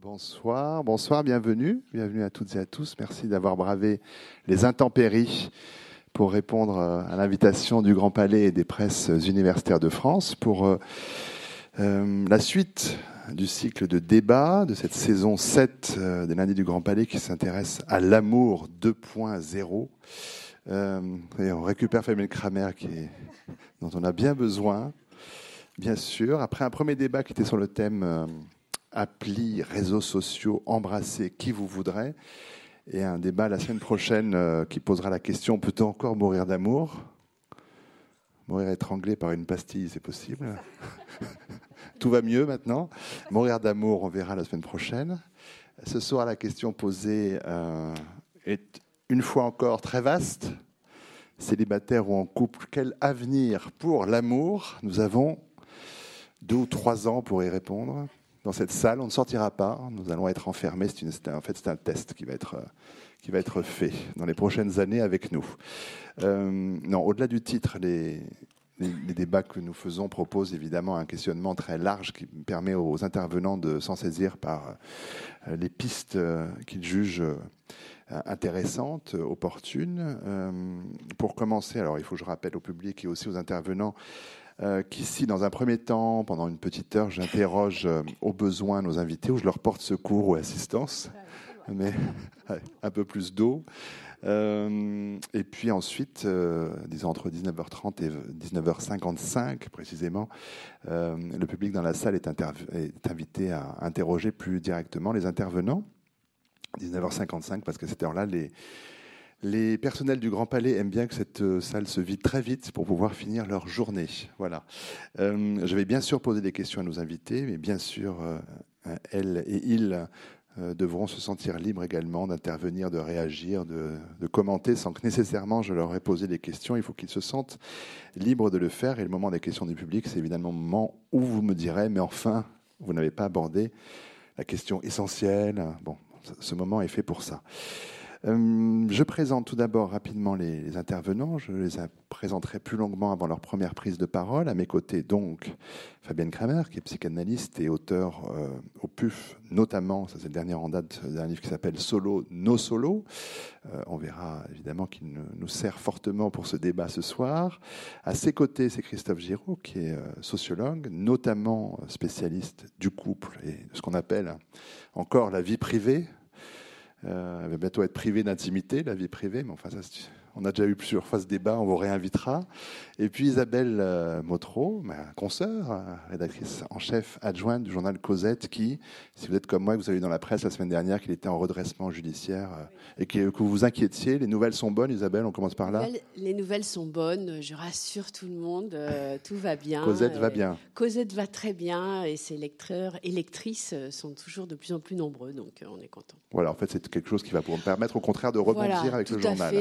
Bonsoir, bonsoir, bienvenue, bienvenue à toutes et à tous. Merci d'avoir bravé les intempéries pour répondre euh, à l'invitation du Grand Palais et des presses universitaires de France pour euh, euh, la suite du cycle de débat de cette saison 7 des lundis du Grand Palais qui s'intéresse à l'amour 2.0. et on récupère Fabien Kramer qui dont on a bien besoin, bien sûr. Après un premier débat qui était sur le thème appli, réseaux sociaux, embrasser qui vous voudrez. Et un débat la semaine prochaine euh, qui posera la question peut-on encore mourir d'amour? Mourir étranglé par une pastille, c'est possible. Tout va mieux maintenant. Mourir d'amour, on verra la semaine prochaine. Ce soir, la question posée euh, est une fois encore très vaste. Célibataire ou en couple, quel avenir pour l'amour? Nous avons deux ou trois ans pour y répondre dans cette salle. On ne sortira pas. Nous allons être enfermés. En fait, c'est un test qui va être euh, qui va être fait dans les prochaines années avec nous. Euh, non, au-delà du titre, les, les, débats que nous faisons proposent évidemment un questionnement très large qui permet aux intervenants de s'en saisir par euh, les pistes qu'ils jugent intéressantes, opportunes. pour commencer, alors il faut que je rappelle au public et aussi aux intervenants euh, qu'ici, dans un premier temps, pendant une petite heure, j'interroge euh, au besoin nos invités, où je leur porte secours ou assistance, mais un peu plus d'eau. Euh, et puis ensuite, disons entre 19h30 et 19h55 précisément, le public dans la salle est, est, invité à interroger plus directement les intervenants. 19h55 parce que cette heure-là, les, les personnels du Grand Palais aiment bien que cette euh, salle se vide très vite pour pouvoir finir leur journée. Voilà. Euh, je vais bien sûr poser des questions à nos invités, mais bien sûr, euh, elles et ils devront se sentir libres également d'intervenir, de réagir, de, commenter sans que nécessairement je leur ai posé des questions. Il faut qu'ils se sentent libres de le faire. Et le moment des questions du public, c'est évidemment le moment où vous me direz, mais enfin, vous n'avez pas abordé la question essentielle. Bon, ce moment est fait pour ça. Euh, je présente tout d'abord rapidement les, intervenants. Je les présenterai plus longuement avant leur première prise de parole. À mes côtés, donc, Fabienne Kramer, qui est psychanalyste et auteur euh, au PUF, notamment, ça c'est le dernier en date d'un livre qui s'appelle Solo, No Solo. Euh, on verra évidemment qu'il nous sert fortement pour ce débat ce soir. À ses côtés, c'est Christophe Giraud, qui est sociologue, notamment spécialiste du couple et de ce qu'on appelle encore la vie privée, elle va bientôt être privée d'intimité, la vie privée, mais enfin, ça, on a déjà eu plusieurs fois ce débat, on vous réinvitera. Et puis Isabelle euh, Motreau, ma consoeur, euh, rédactrice en chef adjointe du journal Cosette, qui, si vous êtes comme moi, vous avez vu dans la presse la semaine dernière qu'il était en redressement judiciaire euh, et que, vous vous inquiétiez. Les nouvelles sont bonnes, Isabelle, on commence par là Les nouvelles sont bonnes, je rassure tout le monde, tout va bien. Cosette va bien. Cosette va très bien et ses lecteurs et lectrices sont toujours de plus en plus nombreux, donc on est content. Voilà, en fait, c'est quelque chose qui va vous permettre au contraire de rebondir avec le journal.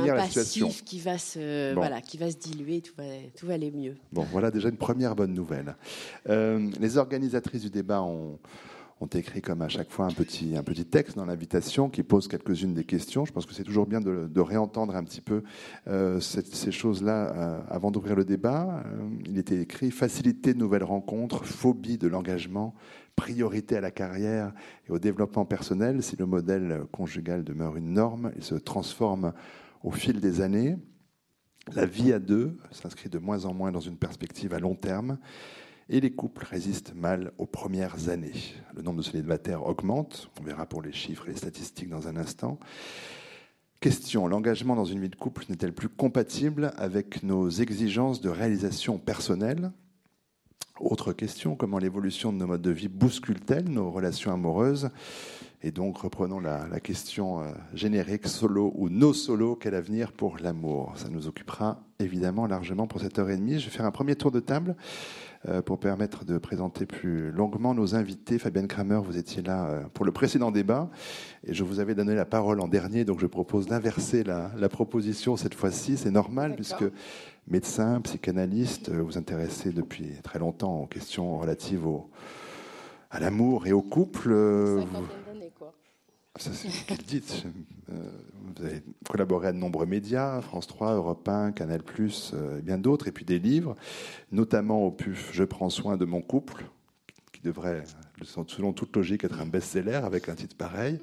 Fait, la situation. Qui va, se, voilà, qui va se diluer, tout va, tout va aller mieux. Bon, voilà déjà une première bonne nouvelle. Euh, les organisatrices du débat ont, ont écrit comme à chaque fois un petit, un petit texte dans l'invitation qui pose quelques-unes des questions. Je pense que c'est toujours bien de, de, réentendre un petit peu euh, ces choses-là euh, avant d'ouvrir le débat. il était écrit Facilité de nouvelles rencontres, phobie de l'engagement, priorité à la carrière et au développement personnel. Si le modèle conjugal demeure une norme, il se transforme au fil des années. La vie à deux s'inscrit de moins en moins dans une perspective à long terme et les couples résistent mal aux premières années. Le nombre de célibataires augmente, on verra pour les chiffres et les statistiques dans un instant. Question, l'engagement dans une vie de couple n'est-elle plus compatible avec nos exigences de réalisation personnelle? Autre question, comment l'évolution de nos modes de vie bouscule-t-elle nos relations amoureuses? Et donc, reprenons la, question euh, générique, solo ou no solo, quel avenir pour l'amour? Ça nous occupera évidemment largement pour cette heure et demie. Je vais faire un premier tour de table euh, pour permettre de présenter plus longuement nos invités. Fabienne Kramer, vous étiez là euh, pour le précédent débat et je vous avais donné la parole en dernier, donc je propose d'inverser la, la, proposition cette fois-ci. C'est normal puisque médecin, psychanalyste, vous intéressez depuis très longtemps aux questions relatives au, à l'amour et au couple. C'est ce dit. Euh, vous avez collaboré à de nombreux médias, France 3, Europe 1, Canal+, euh, et bien d'autres, et puis des livres, notamment au PUF Je prends soin de mon couple, qui devrait selon toute logique, être un best-seller avec un titre pareil.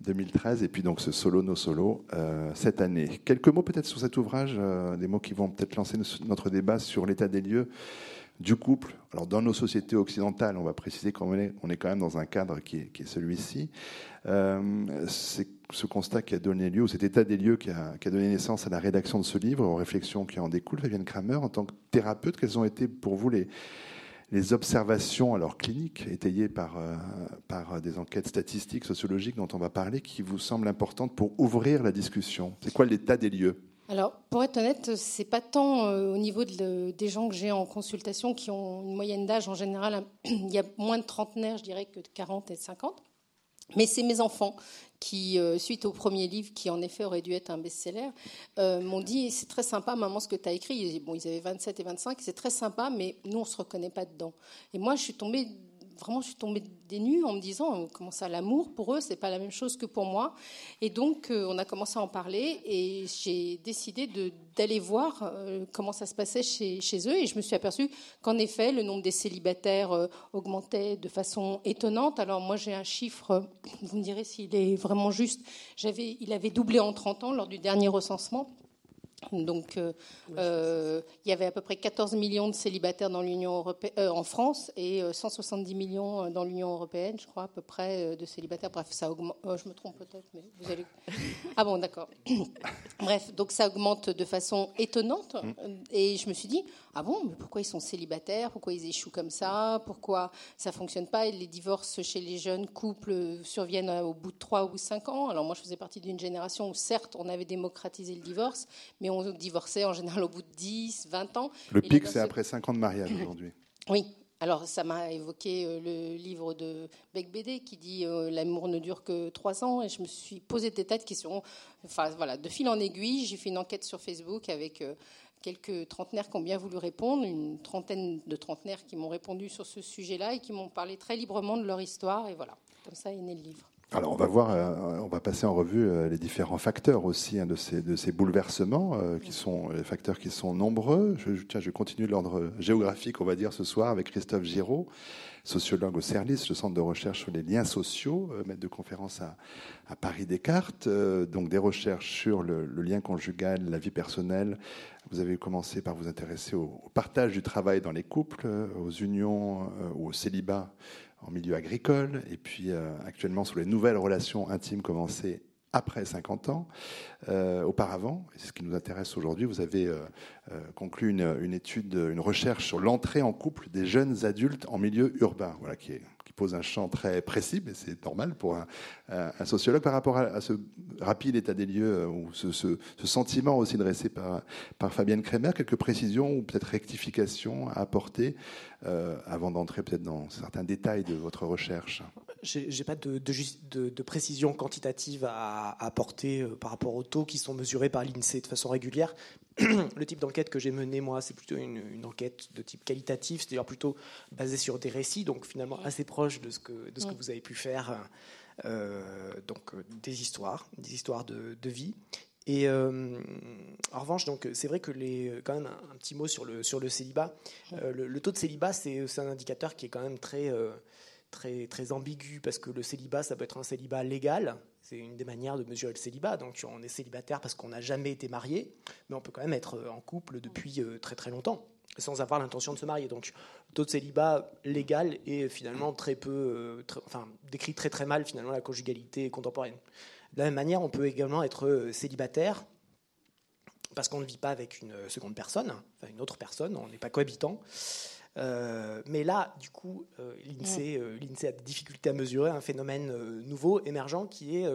2013, et puis donc ce solo no solo euh, cette année. Quelques mots peut-être sur cet ouvrage, des mots qui vont peut-être lancer notre débat sur l'état des lieux du couple. Alors dans nos sociétés occidentales, on va préciser qu'on est, on est quand même dans un cadre qui est, celui-ci. Euh, c'est ce constat qui a donné lieu, ou cet état des lieux qui a, donné naissance à la rédaction de ce livre, aux réflexions qui en découlent. Fabienne Kramer, en tant que thérapeute, quelles ont été pour vous les, les observations alors cliniques étayées par, euh, par des enquêtes statistiques, sociologiques dont on va parler, qui vous semblent importantes pour ouvrir la discussion? C'est quoi l'état des lieux? Alors, pour être honnête, c'est pas tant euh, au niveau de, des gens que j'ai en consultation qui ont une moyenne d'âge en général, il y a moins de trentenaires, je dirais, que de 40 et 50. Mais c'est mes enfants qui, euh, suite au premier livre, qui en effet aurait dû être un best-seller, euh, m'ont dit c'est très sympa, maman, ce que tu as écrit. Bon, ils avaient 27 et 25, c'est très sympa, mais nous, on se reconnaît pas dedans. Et moi, je suis tombée vraiment, je suis tombée des nues en me disant euh, comment ça, l'amour pour eux, c'est pas la même chose que pour moi. Et donc, euh, on a commencé à en parler et j'ai décidé d'aller voir euh, comment ça se passait chez, chez, eux. Et je me suis aperçue qu'en effet, le nombre des célibataires augmentait de façon étonnante. Alors, moi, j'ai un chiffre, vous me direz s'il est vraiment juste. Il avait doublé en 30 ans lors du dernier recensement. Donc, euh, euh, il y avait à peu près 14 millions de célibataires dans l'Union européenne, euh, en France et 170 millions dans l'Union européenne, je crois, à peu près, de célibataires. Bref, ça augmente. je me trompe peut-être, mais vous allez. Ah bon, d'accord. Bref, donc ça augmente de façon étonnante. Mm. Et je me suis dit, ah bon, mais pourquoi ils sont célibataires? Pourquoi ils échouent comme ça? Pourquoi ça fonctionne pas? Et les divorces chez les jeunes couples surviennent au bout de 3 ou 5 ans. Alors moi, je faisais partie d'une génération où certes, on avait démocratisé le divorce, mais on divorçait en général au bout de 10, 20 ans. Le pic, c'est après 5 ans de mariage aujourd'hui. Oui, alors, ça m'a évoqué euh, le livre de Beck Bédé qui dit euh, L'amour ne dure que trois ans. Et je me suis posé des tas de questions. Enfin, voilà, de fil en aiguille, j'ai fait une enquête sur Facebook avec euh, quelques trentenaires qui ont bien voulu répondre, une trentaine de trentenaires qui m'ont répondu sur ce sujet-là et qui m'ont parlé très librement de leur histoire. Et voilà, comme ça est né le livre. Alors on va voir, euh, on va passer en revue euh, les différents facteurs aussi hein, de, ces, bouleversements, euh, qui sont les facteurs qui sont nombreux. Je, tiens, je continue l'ordre géographique, on va dire, ce soir avec Christophe Giraud, sociologue au CERLIS, le centre de recherche sur les liens sociaux, maître de conférence à, à Paris Descartes, donc des recherches sur le, lien conjugal, la vie personnelle. Vous avez commencé par vous intéresser au, au partage du travail dans les couples, aux unions ou au célibat en milieu agricole, et puis euh, actuellement sur les nouvelles relations intimes commencées après 50 ans. Euh, auparavant, et c'est ce qui nous intéresse aujourd'hui, vous avez euh, conclu une, une, étude, une recherche sur l'entrée en couple des jeunes adultes en milieu urbain, voilà, qui est un champ très précis, mais c'est normal pour un, sociologue par rapport à, ce rapide état des lieux euh, ou ce, sentiment aussi dressé par, par Fabienne Kremer. Quelques précisions ou peut-être rectifications à apporter euh, avant d'entrer peut-être dans certains détails de votre recherche. J'ai pas de, de, de, précision quantitative à, apporter euh, par rapport aux taux qui sont mesurés par l'INSEE de façon régulière. le type d'enquête que j'ai mené, moi, c'est plutôt une, une, enquête de type qualitatif, c'est-à-dire plutôt basée sur des récits, donc finalement assez proche de ce que, de ce que vous avez pu faire, euh, donc euh, des histoires, des histoires de, de vie. Et euh, en revanche, donc c'est vrai que les, quand même un, petit mot sur le sur le célibat. Euh, le, le, taux de célibat, c'est un indicateur qui est quand même très très, ambigu parce que le célibat, ça peut être un célibat légal. C'est une des manières de mesurer le célibat. Donc on est célibataire parce qu'on n'a jamais été marié, mais on peut quand même être en couple depuis euh, très très longtemps sans avoir l'intention de se marier. Donc le taux de célibat légal est finalement très peu, euh, enfin décrit très très mal finalement la conjugalité contemporaine. De la même manière, on peut également être euh, célibataire parce qu'on ne vit pas avec une seconde personne, une autre personne, on n'est pas cohabitant. Euh, mais là, du coup, euh, l'INSEE, euh, l'INSEE a des difficultés à mesurer un phénomène nouveau, émergent, qui est,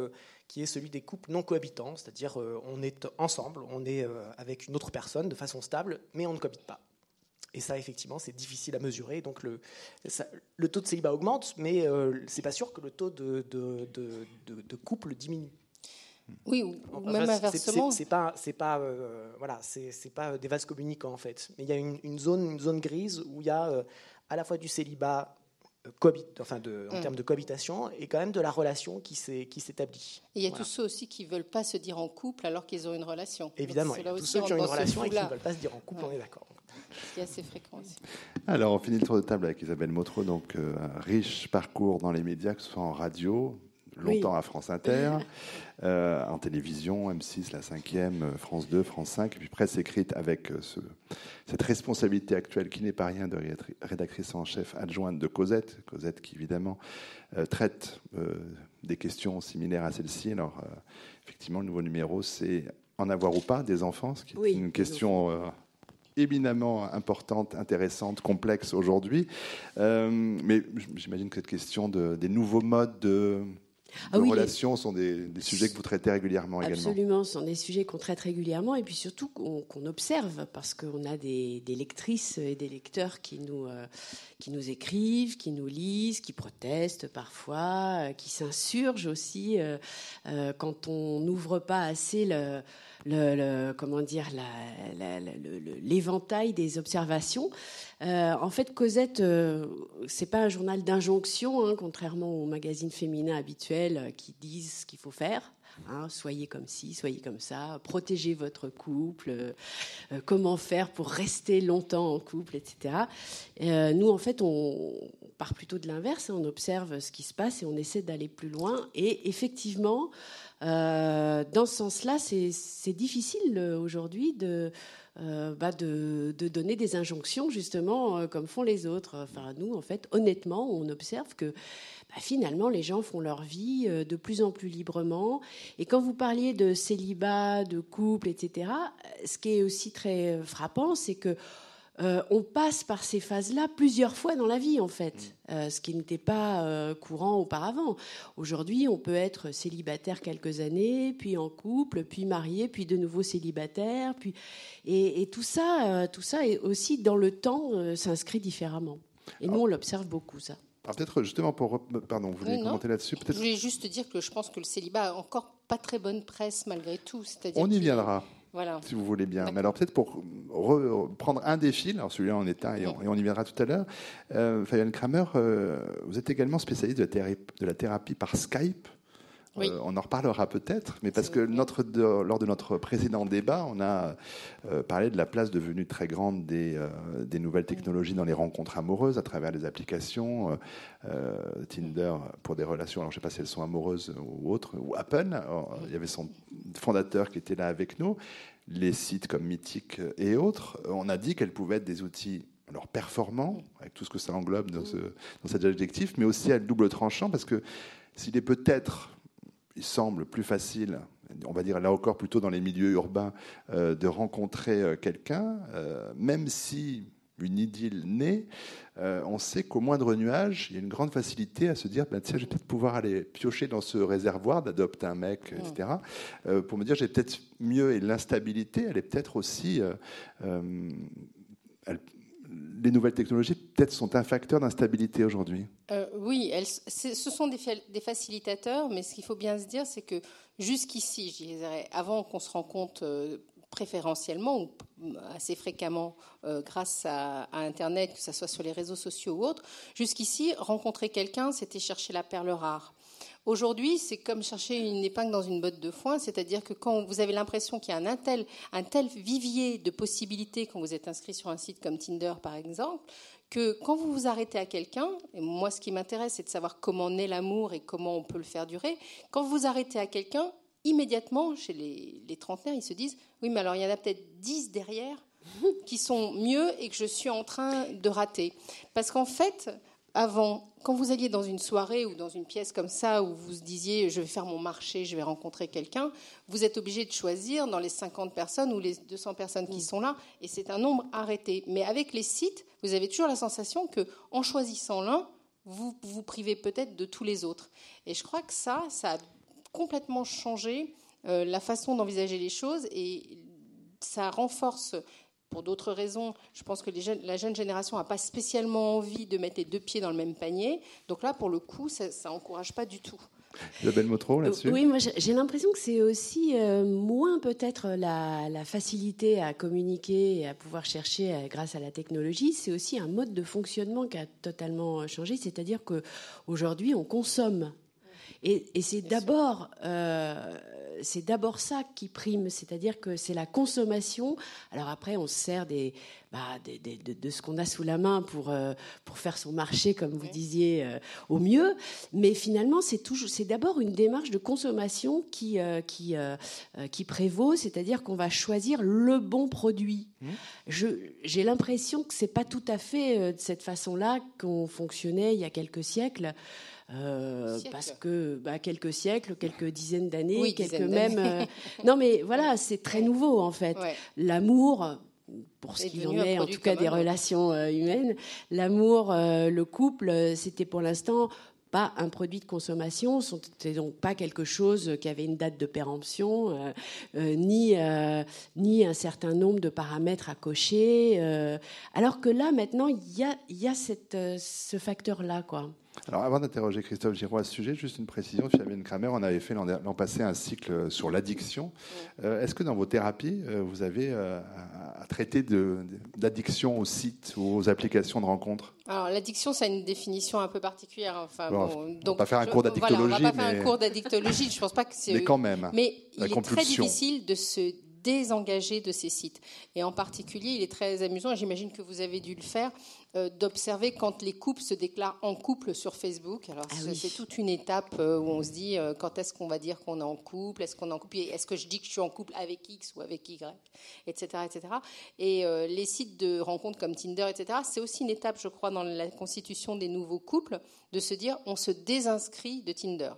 qui est celui des couples non cohabitants, c'est-à-dire on est ensemble, on est avec une autre personne de façon stable, mais on ne cohabite pas. Et ça, effectivement, c'est difficile à mesurer. Donc le, ça, le taux de célibat augmente, mais c'est pas sûr que le taux de, de, de, de couple diminue. Oui, ou enfin, même inversement. C'est pas, c'est pas, euh, voilà, c'est pas des vases communicants en fait. Mais il y a une, une, zone, une zone grise où il y a euh, à la fois du célibat euh, cohabit, enfin de, en mm. termes de cohabitation et quand même de la relation qui s'établit. Et il y a voilà. tous ceux aussi qui veulent pas se dire en couple alors qu'ils ont une relation. Évidemment, il y a tous ceux qui ont une relation et qui ne veulent pas se dire en couple, ouais. on est d'accord. qui est assez fréquent aussi. Alors, on finit le tour de table avec Isabelle Motro, donc euh, un riche parcours dans les médias, que ce soit en radio, longtemps à France Inter, euh, en télévision, M6, la 5e, euh, France 2, France 5, et puis presse écrite avec ce, cette responsabilité actuelle qui n'est pas rien de rédactrice en chef adjointe de Cosette, Cosette qui évidemment traite des questions similaires à celle-ci. Alors, effectivement, le nouveau numéro, c'est en avoir ou pas des enfants, ce qui est une question éminemment importante, intéressante, complexe aujourd'hui. Euh, mais j'imagine que cette question de, des nouveaux modes de, ah relations sont des, sujets que vous traitez régulièrement également. Absolument, ce sont des sujets qu'on traite régulièrement et puis surtout qu'on observe parce qu'on a des, lectrices et des lecteurs qui nous, euh, qui nous écrivent, qui nous lisent, qui protestent parfois, euh, qui s'insurgent aussi quand on n'ouvre pas assez le le, comment dire l'éventail des observations. Euh, en fait, Cosette, euh, c'est pas un journal d'injonction, hein, contrairement aux magazines féminins habituels euh, qui disent ce qu'il faut faire. Hein, soyez comme ci, soyez comme ça, protégez votre couple, comment faire pour rester longtemps en couple, etc. nous, en fait, on, part plutôt de l'inverse, hein, on observe ce qui se passe et on essaie d'aller plus loin. Et effectivement, euh, dans ce sens-là, c'est difficile euh, aujourd'hui de, euh, bah de, donner des injonctions justement comme font les autres. Enfin, nous, en fait, honnêtement, on observe que bah, finalement, les gens font leur vie de plus en plus librement. Et quand vous parliez de célibat, de couple, etc., ce qui est aussi très frappant, c'est que euh, on passe par ces phases-là plusieurs fois dans la vie, en fait, mm. euh, ce qui n'était pas euh, courant auparavant. Aujourd'hui, on peut être célibataire quelques années, puis en couple, puis marié, puis de nouveau célibataire, puis et, tout ça, tout ça est aussi dans le temps s'inscrit différemment. Et nous, on l'observe beaucoup, ça. Peut-être justement pour pardon, vous voulez commenter là-dessus Je voulais juste dire que je pense que le célibat a encore pas très bonne presse malgré tout. On y viendra. Si vous voulez bien. Mais alors peut-être pour reprendre un des fils, alors celui-là en est un et, on, y viendra tout à l'heure. Euh, Fabienne Kramer, euh, vous êtes également spécialiste de la thérapie par Skype. Euh, on en reparlera peut-être, mais parce que notre, lors de notre précédent débat, on a euh, parlé de la place devenue très grande des, euh, des, nouvelles technologies dans les rencontres amoureuses à travers les applications Tinder pour des relations. Alors je ne sais pas si elles sont amoureuses ou autres, ou Apple. il y avait son fondateur qui était là avec nous. Les sites comme Mythic et autres, on a dit qu'elles pouvaient être des outils alors performants, avec tout ce que ça englobe dans, ce, dans cet adjectif, mais aussi à double tranchant, parce que s'il est peut-être il semble plus facile, on va dire là encore plutôt dans les milieux urbains, euh, de rencontrer euh, quelqu'un, euh, même si une idylle naît, on sait qu'au moindre nuage, il y a une grande facilité à se dire, ben, tiens, je vais peut-être pouvoir aller piocher dans ce réservoir, d'adopter un mec, etc., pour me dire, j'ai peut-être mieux, et l'instabilité, elle est peut-être aussi... Elle, les nouvelles technologies peut-être sont un facteur d'instabilité aujourd'hui euh, Oui, elles, ce sont des, facilitateurs, mais ce qu'il faut bien se dire, c'est que jusqu'ici, je dirais, avant qu'on se rencontre euh, préférentiellement ou assez fréquemment euh, grâce à, à, Internet, que ce soit sur les réseaux sociaux ou autres, jusqu'ici, rencontrer quelqu'un, c'était chercher la perle rare. Aujourd'hui, c'est comme chercher une épingle dans une botte de foin, c'est-à-dire que quand vous avez l'impression qu'il y a un tel, vivier de possibilités quand vous êtes inscrit sur un site comme Tinder, par exemple, que quand vous vous arrêtez à quelqu'un, et moi ce qui m'intéresse c'est de savoir comment naît l'amour et comment on peut le faire durer, quand vous vous arrêtez à quelqu'un, immédiatement, chez les, les trentenaires, ils se disent, oui mais alors il y en a peut-être dix derrière qui sont mieux et que je suis en train de rater. Parce qu'en fait, avant, quand vous alliez dans une soirée ou dans une pièce comme ça où vous disiez je vais faire mon marché, je vais rencontrer quelqu'un, vous êtes obligé de choisir dans les 50 personnes ou les 200 personnes qui mm. sont là et c'est un nombre arrêté. Mais avec les sites, vous avez toujours la sensation que en choisissant l'un, vous vous privez peut-être de tous les autres. Et je crois que ça, ça a complètement changé euh, la façon d'envisager les choses et ça renforce pour d'autres raisons, je pense que la jeune génération n'a pas spécialement envie de mettre les deux pieds dans le même panier. Donc là, pour le coup, ça n'encourage pas du tout. Isabelle Motro, là-dessus Oui, moi j'ai l'impression que c'est aussi euh, moins peut-être la, facilité à communiquer et à pouvoir chercher euh, grâce à la technologie, c'est aussi un mode de fonctionnement qui a totalement changé, c'est-à-dire qu'aujourd'hui on consomme. Et, c'est d'abord euh, c'est d'abord ça qui prime, c'est-à-dire que c'est la consommation. Alors après, on sert des, bah, de, ce qu'on a sous la main pour, pour faire son marché, comme vous disiez, au mieux. Mais finalement, c'est d'abord une démarche de consommation qui, qui, qui prévaut, c'est-à-dire qu'on va choisir le bon produit. Mmh. J'ai l'impression que c'est pas tout à fait de cette façon-là qu'on fonctionnait il y a quelques siècles. Euh, parce que bah, quelques siècles, quelques dizaines d'années, quelques même. Euh, non, mais voilà, c'est très nouveau en fait. L'amour, pour ce qui en est, en tout cas des relations euh, humaines, l'amour, le couple, c'était pour l'instant pas un produit de consommation, c'était donc pas quelque chose qui avait une date de péremption, ni, ni un certain nombre de paramètres à cocher. alors que là, maintenant, il y a, y a cette, ce facteur-là, quoi. Alors, avant d'interroger Christophe Giraud à ce sujet, juste une précision. Fabienne Kramer, on avait fait l'an passé un cycle sur l'addiction. Euh, est-ce que dans vos thérapies, euh, vous avez euh, à, traiter d'addiction aux sites ou aux applications de rencontres? Alors, l'addiction, ça a une définition un peu particulière. Enfin, donc, on va pas faire un cours d'addictologie. on va pas faire un cours d'addictologie. Je pense pas que c'est. Mais quand même. Mais il est très difficile de se désengager de ces sites. Et en particulier, il est très amusant, et j'imagine que vous avez dû le faire, euh, d'observer quand les couples se déclarent en couple sur Facebook. Alors, ah c'est toute une étape euh, où on se dit euh, quand est-ce qu'on va dire qu'on est en couple, est-ce qu'on est en couple, est-ce que je dis que je suis en couple avec X ou avec Y, etc. etc. Et les sites de rencontres comme Tinder, etc., c'est aussi une étape, je crois, dans la constitution des nouveaux couples, de se dire on se désinscrit de Tinder.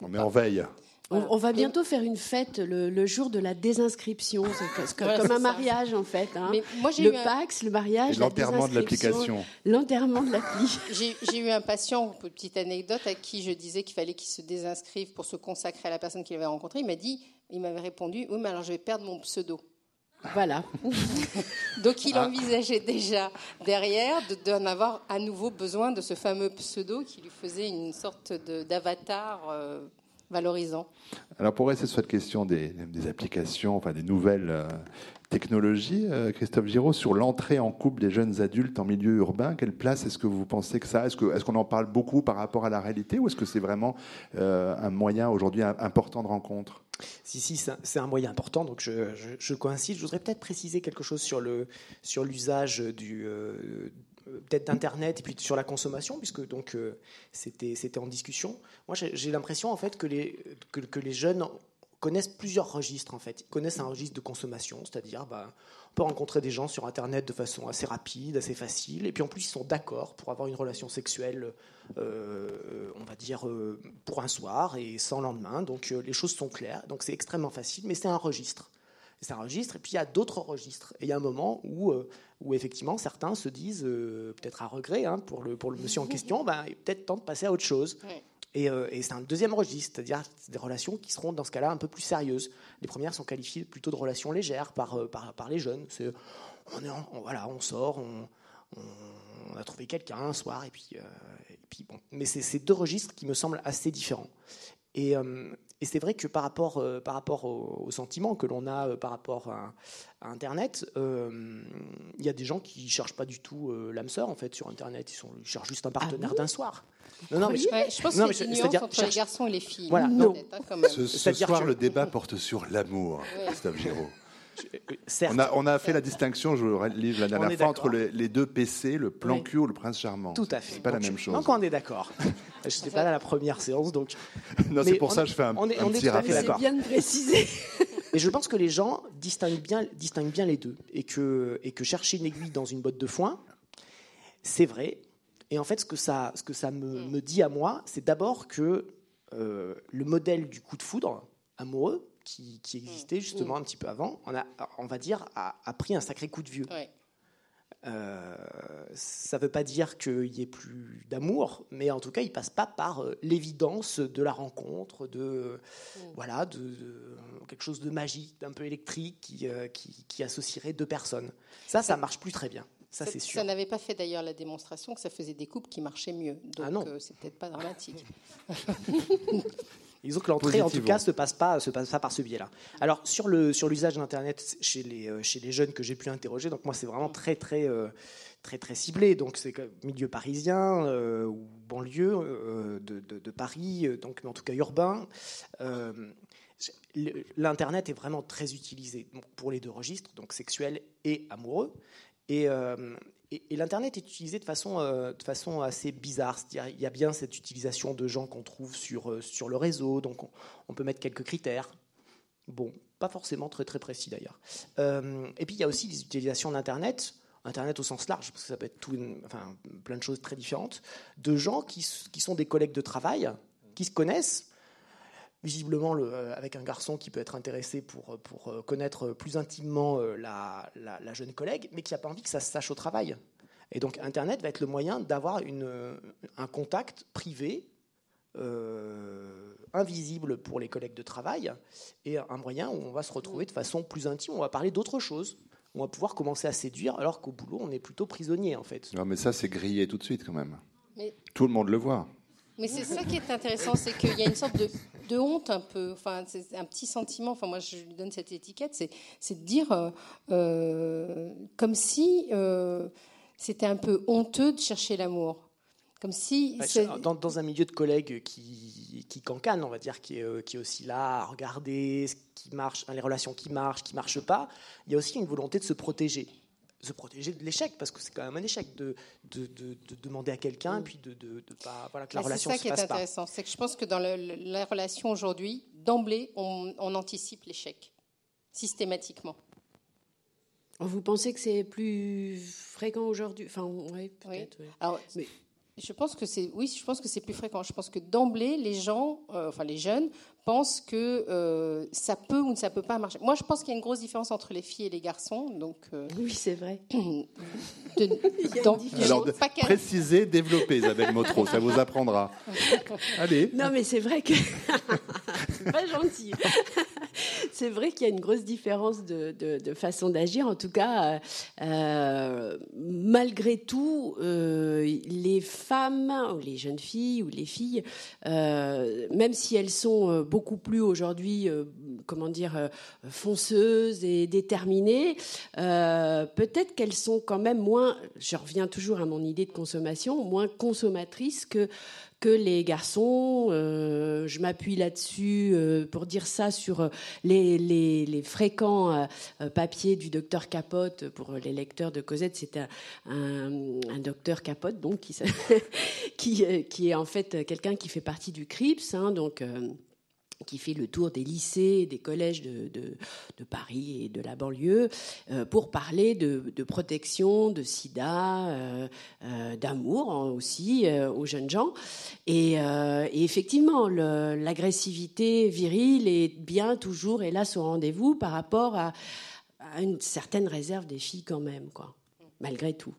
On met en veille. On, va bientôt faire une fête le, jour de la désinscription, c'est comme un mariage en fait. Hein. moi, le Pax, le mariage, l'enterrement de l'application. L'enterrement de l'appli. J'ai eu un patient, petite anecdote, à qui je disais qu'il fallait qu'il se désinscrive pour se consacrer à la personne qu'il avait rencontrée. Il m'a dit, il m'avait répondu, oui, mais alors je vais perdre mon pseudo. Voilà. Donc il ah. envisageait déjà derrière d'en avoir à nouveau besoin de ce fameux pseudo qui lui faisait une sorte d'avatar euh, valorisant. Alors pour rester sur cette question des, applications, enfin des nouvelles euh, technologies, euh, Christophe Giraud, sur l'entrée en couple des jeunes adultes en milieu urbain, quelle place est-ce que vous pensez que ça Est-ce qu'on est en parle beaucoup par rapport à la réalité ou est-ce que c'est vraiment euh, un moyen aujourd'hui important de rencontre? Si, si, c'est un moyen important, donc je, coïncide. Je voudrais peut-être préciser quelque chose sur l'usage sur du, euh, peut-être d'internet et puis sur la consommation puisque donc euh, c'était c'était en discussion. Moi j'ai l'impression en fait que les que, les jeunes connaissent plusieurs registres en fait. Ils connaissent un registre de consommation c'est-à-dire bah, on peut rencontrer des gens sur internet de façon assez rapide assez facile et puis en plus ils sont d'accord pour avoir une relation sexuelle euh, on va dire pour un soir et sans lendemain. Donc les choses sont claires. Donc c'est extrêmement facile mais c'est un registre c'est un registre, et puis il y a d'autres registres. Et il y a un moment où, euh, où effectivement, certains se disent, euh, peut-être à regret hein, pour, le, pour le monsieur en question, ben, peut-être temps de passer à autre chose. Euh, et, c'est un deuxième registre, c'est-à-dire des relations qui seront dans ce cas-là un peu plus sérieuses. Les premières sont qualifiées plutôt de relations légères par, par, par les jeunes. C'est, on, est voilà, on sort, on, on, a trouvé quelqu'un un soir, et puis, et puis bon. Mais c'est ces deux registres qui me semblent assez différents. Et, et c'est vrai que par rapport, euh, par rapport au, sentiment que l'on a euh, par rapport à, Internet, euh, il y a des gens qui ne cherchent pas du tout l'âme sœur en fait sur Internet. Ils, sont, cherchent juste un partenaire ah d'un soir. Non, non, mais je, pense que c'est une entre les garçons et les filles. Voilà, non. Hein, ce, ce soir, le débat porte sur l'amour, Christophe Giraud. On a, on a, fait la distinction, je vous livre la dernière fois, entre les, deux PC, le plan cul ou le prince charmant. Tout à fait. C'est pas la même chose. Donc on est d'accord. je n'étais pas là à la première séance, donc. non, c'est pour ça que je fais un, on est, on petit rappel. C'est bien de préciser. Et je pense que les gens distinguent bien, distinguent bien les deux. Et que, et que chercher une aiguille dans une botte de foin, c'est vrai. Et en fait, ce que ça, ce que ça me, me dit à moi, c'est d'abord que euh, le modèle du coup de foudre amoureux, qui, existait mm. justement un petit peu avant, on, a, on va dire, a, pris un sacré coup de vieux. Euh, ça ne veut pas dire qu'il y ait plus d'amour, mais en tout cas, il passe pas par euh, l'évidence de la rencontre, de mm. voilà, de, quelque chose de magique, d'un peu électrique qui, euh, qui, qui, associerait deux personnes. Ça, ça marche plus très bien. Ça, c'est sûr. Ça n'avait pas fait d'ailleurs la démonstration que ça faisait des couples qui marchaient mieux. Ah Donc, c'est peut-être pas dramatique. Disons que l'entrée, en tout cas, se passe pas, se passe pas par ce biais-là. Alors sur le sur l'usage d'internet chez les euh, chez les jeunes que j'ai pu interroger, donc moi c'est vraiment très très euh, très très ciblé. Donc c'est milieu parisien euh, ou banlieue de, de, Paris, donc en tout cas urbain. L'internet est vraiment très utilisé pour les deux registres, donc sexuel et amoureux. Et, et, l'Internet est utilisé de façon, de façon assez bizarre. Il y a bien cette utilisation de gens qu'on trouve sur, sur le réseau, donc on, peut mettre quelques critères. Bon, pas forcément très très précis d'ailleurs. et puis il y a aussi des utilisations d'Internet Internet au sens large, parce que ça peut être tout enfin, plein de choses très différentes, de gens qui, qui, sont des collègues de travail, qui se connaissent, visiblement le, euh, avec un garçon qui peut être intéressé pour, pour euh, connaître plus intimement euh, la, la, jeune collègue, mais qui n'a pas envie que ça se sache au travail. Et donc Internet va être le moyen d'avoir un contact privé, invisible pour les collègues de travail, et un moyen où on va se retrouver de façon plus intime, on va parler d'autre chose on va pouvoir commencer à séduire, alors qu'au boulot, on est plutôt prisonnier, en fait. Non, mais ça, c'est grillé tout de suite, quand même. Tout le monde le voit. Mais c'est ça qui est intéressant, c'est qu'il y a une sorte de, honte un peu, enfin, c'est un petit sentiment, enfin, moi, je lui donne cette étiquette, c'est de dire euh, euh, comme si euh, c'était un peu honteux de chercher l'amour. Comme si. Dans, un milieu de collègues qui, qui cancane, on va dire, qui est, qui est aussi là à regarder ce qui marche, les relations qui marchent, qui ne marchent pas, il y a aussi une volonté de se protéger. Se protéger de l'échec, parce que c'est quand même un échec de, de, de, demander à quelqu'un, puis de ne pas. Voilà, que la relation C'est ça qui est intéressant. C'est que je pense que dans la relation aujourd'hui, d'emblée, on, anticipe l'échec, systématiquement. Vous pensez que c'est plus fréquent aujourd'hui? Enfin, oui, peut-être. Je pense que c'est oui, je pense que c'est plus fréquent. Je pense que d'emblée, les gens, euh, enfin les jeunes, pensent que euh, ça peut ou ça peut pas marcher. Moi, je pense qu'il y a une grosse différence entre les filles et les garçons. Donc euh, oui, c'est vrai. de, Alors, préciser, développer, Isabelle Motro, ça vous apprendra. Allez. Non, mais c'est vrai que c'est pas gentil. c'est vrai qu'il y a une grosse différence de, façon d'agir. En tout cas, euh, malgré tout, les femmes, ou les jeunes filles ou les filles, même si elles sont beaucoup plus aujourd'hui, euh, comment dire, euh, fonceuses et déterminées. Euh, peut-être qu'elles sont quand même moins, je reviens toujours à mon idée de consommation, moins consommatrices que que les garçons. je m'appuie là-dessus pour dire ça sur les, les, fréquents papiers du docteur Capote pour les lecteurs de Cosette. C'est un, un, docteur Capote donc qui, qui, qui, est en fait quelqu'un qui fait partie du CRIPS, hein, donc qui fait le tour des lycées, des collèges de, de, Paris et de la banlieue, euh, pour parler de, de, protection, de sida, euh, euh, d'amour aussi aux jeunes gens. Et, et effectivement, l'agressivité virile est bien toujours, hélas, au rendez-vous par rapport à, à, une certaine réserve des filles quand même, quoi, malgré tout.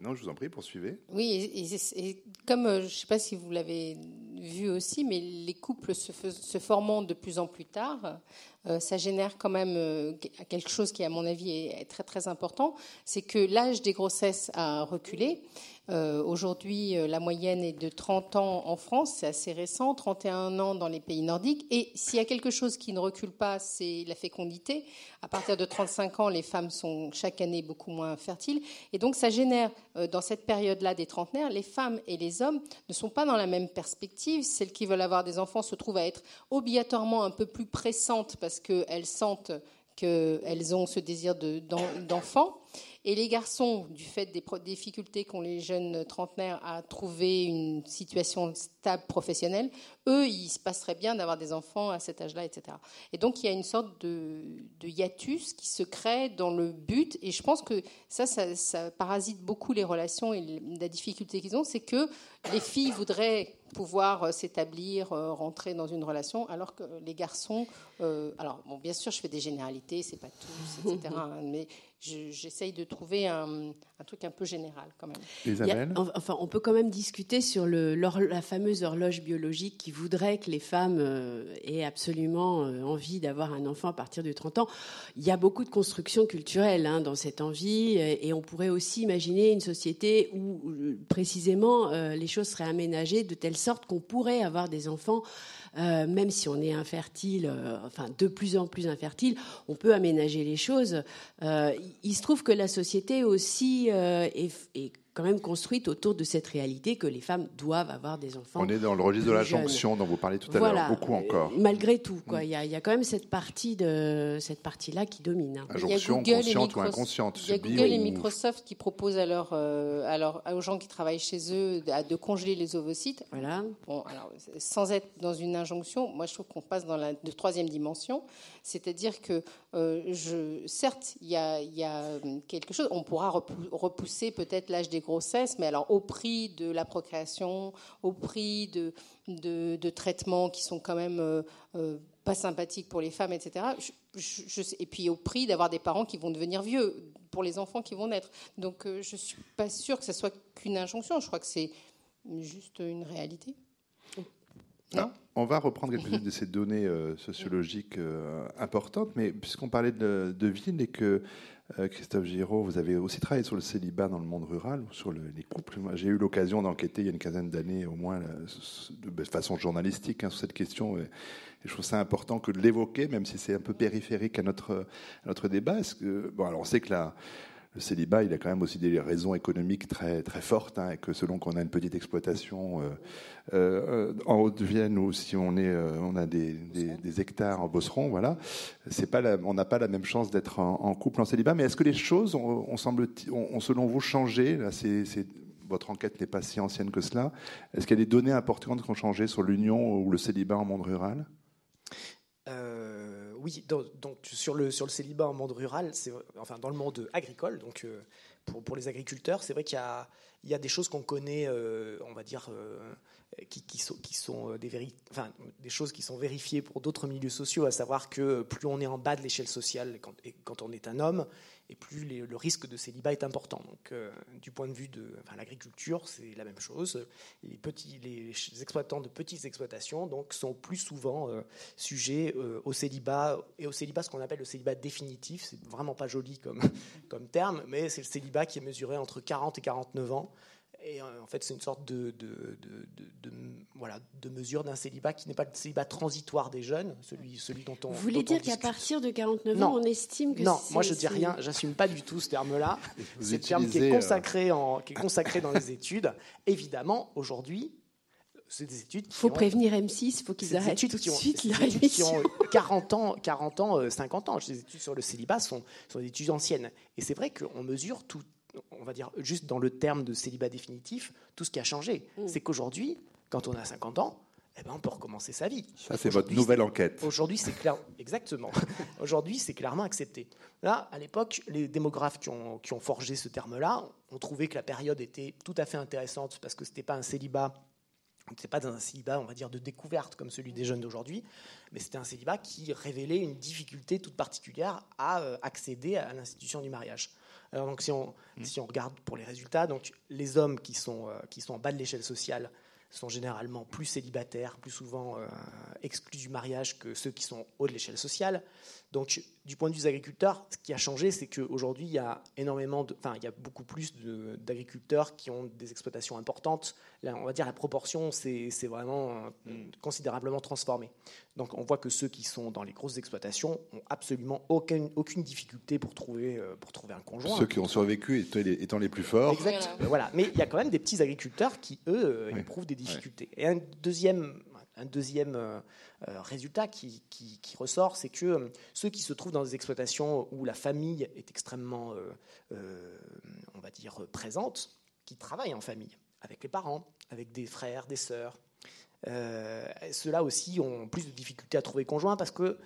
Non, je vous en prie, poursuivez. Oui, et, comme je ne sais pas si vous l'avez vu aussi, mais les couples se, formant de plus en plus tard, euh, ça génère quand même euh, quelque chose qui, à mon avis, est très très important, c'est que l'âge des grossesses a reculé. Euh, aujourd'hui, la moyenne est de 30 ans en France, c'est assez récent, 31 ans dans les pays nordiques. Et s'il y a quelque chose qui ne recule pas, c'est la fécondité. À partir de 35 ans, les femmes sont chaque année beaucoup moins fertiles. Et donc, ça génère, dans cette période-là des trentenaires, les femmes et les hommes ne sont pas dans la même perspective. Celles qui veulent avoir des enfants se trouvent à être obligatoirement un peu plus pressantes parce qu'elles sentent qu'elles ont ce désir d'enfant. Et les garçons, du fait des difficultés qu'ont les jeunes trentenaires à trouver une situation stable professionnelle, eux, il se passerait bien d'avoir des enfants à cet âge-là, etc. Et donc, il y a une sorte de, hiatus qui se crée dans le but. Et je pense que ça, ça, parasite beaucoup les relations et la difficulté qu'ils ont, c'est que les filles voudraient pouvoir s'établir, euh, rentrer dans une relation, alors que les garçons, euh, alors bon, bien sûr, je fais des généralités, c'est pas tous, etc. mais j'essaye de trouver un, truc un peu général quand même. enfin, on peut quand même discuter sur le, la fameuse horloge biologique qui voudrait que les femmes euh, aient absolument euh, envie d'avoir un enfant à partir de 30 ans. Il y a beaucoup de constructions culturelles hein, dans cette envie et on pourrait aussi imaginer une société où précisément euh, les choses seraient aménagées de telle sorte qu'on pourrait avoir des enfants même si on est infertile, enfin de plus en plus infertile, on peut aménager les choses. il se trouve que la société aussi est, est quand même construite autour de cette réalité que les femmes doivent avoir des enfants. On est dans le registre de la jonction dont vous parlez tout à l'heure, beaucoup encore. Malgré tout, quoi, mm. il y, a quand même cette partie de cette partie-là qui domine. Hein. Jonction consciente ou inconsciente. Il y a Google et Microsoft qui proposent à, euh, aux gens qui travaillent chez eux de, congeler les ovocytes. Voilà. Bon, alors, sans être dans une injonction, moi je trouve qu'on passe dans la troisième dimension, c'est-à-dire que euh, je, certes, il y, y, a, quelque chose. On pourra repousser peut-être l'âge des mais alors au prix de la procréation, au prix de, de, traitements qui sont quand même euh, euh, pas sympathiques pour les femmes, etc. et puis au prix d'avoir des parents qui vont devenir vieux pour les enfants qui vont naître. Donc euh, je suis pas sûre que ce soit qu'une injonction. Je crois que c'est juste une réalité. Ah, on va reprendre quelques-unes de ces données sociologiques importantes, mais puisqu'on parlait de, ville et que euh, Christophe Giraud, vous avez aussi travaillé sur le célibat dans le monde rural, sur les couples. J'ai eu l'occasion d'enquêter il y a une quinzaine d'années au moins, de façon journalistique, hein, sur cette question. Et je trouve ça important que de l'évoquer, même si c'est un peu périphérique à notre, notre débat. Bon, alors on sait que la, le célibat, il a quand même aussi des raisons économiques très, très fortes, hein, et que selon qu'on a une petite exploitation euh, euh, en Haute-Vienne ou si on, est, euh, on a des, des, hectares en Bosseron, voilà, c'est pas on n'a pas la même chance d'être en, couple en célibat. Mais est-ce que les choses ont, semble, ont, selon vous changé Là, c'est, votre enquête n'est pas si ancienne que cela. Est-ce qu'il y a des données importantes qui ont changé sur l'union ou le célibat en monde rural? Oui, donc, sur, le, célibat en monde rural, enfin dans le monde agricole, donc euh, pour, les agriculteurs, c'est vrai qu'il y a, des choses qu'on connaît, euh, on va dire, euh, qui, sont, des, choses qui sont vérifiées pour d'autres milieux sociaux, à savoir que plus on est en bas de l'échelle sociale quand, quand on est un homme, et plus le risque de célibat est important. Donc, euh, du point de vue de l'agriculture, c'est la même chose. Les, petits, les exploitants de petites exploitations donc, sont plus souvent euh, sujets euh, au célibat, et au célibat, ce qu'on appelle le célibat définitif. C'est vraiment pas joli comme, comme terme, mais c'est le célibat qui est mesuré entre 40 et 49 ans. Et en fait, c'est une sorte de, de, de, voilà, de mesure d'un célibat qui n'est pas le célibat transitoire des jeunes, celui, celui dont on. Vous voulez dire qu'à partir de 49 ans, on estime que Non, moi je dis rien, j'assume pas du tout ce terme-là. C'est le terme qui est, consacré en, qui est consacré dans les études. Évidemment, aujourd'hui, c'est des études. Il faut prévenir M6, il faut qu'ils arrêtent tout de suite la Qui ont 40 ans, 40 ans, 50 ans. Les études sur le célibat sont, sont des études anciennes. Et c'est vrai qu'on mesure tout, on va dire juste dans le terme de célibat définitif, tout ce qui a changé. Mm. C'est qu'aujourd'hui, quand on a 50 ans, eh ben, on peut recommencer sa vie. Ça, c'est votre nouvelle enquête. Aujourd'hui, c'est clair. Exactement. aujourd'hui, c'est clairement accepté. Là, à l'époque, les démographes qui ont, qui ont forgé ce terme-là ont trouvé que la période était tout à fait intéressante parce que ce n'était pas un célibat n'était pas un célibat, on va dire, de découverte comme celui des jeunes d'aujourd'hui, mais c'était un célibat qui révélait une difficulté toute particulière à euh, accéder à l'institution du mariage. Alors donc si on, mm. si on regarde pour les résultats, donc les hommes qui sont, euh, qui sont en bas de l'échelle sociale sont généralement plus célibataires, plus souvent euh, exclus du mariage que ceux qui sont haut de l'échelle sociale. Donc, du point de vue des agriculteurs, ce qui a changé, c'est qu'aujourd'hui, il y a énormément de, enfin, il y a beaucoup plus d'agriculteurs qui ont des exploitations importantes. Là, on va dire la proportion, c'est vraiment euh, mm. considérablement transformé. Donc, on voit que ceux qui sont dans les grosses exploitations ont absolument aucune, aucune difficulté pour trouver, euh, pour trouver un conjoint. Ceux qui ont survécu étant les, plus forts. Exact. Voilà. Mais il y a quand même des petits agriculteurs qui, eux, euh, éprouvent des difficultés. Et un deuxième, un deuxième euh, résultat qui, ressort, c'est que euh, ceux qui se trouvent dans des exploitations où la famille est extrêmement, euh, on va dire, présente, qui travaillent en famille, avec les parents, avec des frères, des sœurs, ceux-là aussi ont plus de difficultés à trouver conjoint parce que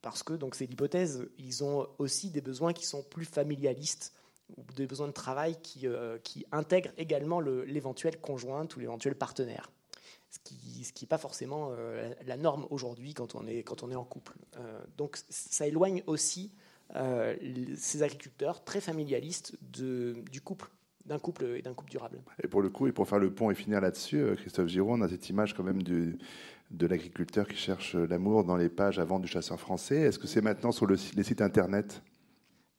parce que donc c'est l'hypothèse, ils ont aussi des besoins qui sont plus familialistes ou des besoins de travail qui, qui intègrent également l'éventuel conjoint ou l'éventuel partenaire ce qui n'est pas forcément euh, la, norme aujourd'hui quand, on est, quand on est en couple. Euh, donc ça éloigne aussi euh, ces agriculteurs très familialistes du couple d'un couple et d'un couple durable. Et pour le coup, et pour faire le pont et finir là-dessus, Christophe Giraud, on a cette image quand même de l'agriculteur qui cherche l'amour dans les pages avant du chasseur français. Est-ce que c'est maintenant sur le, les sites internet?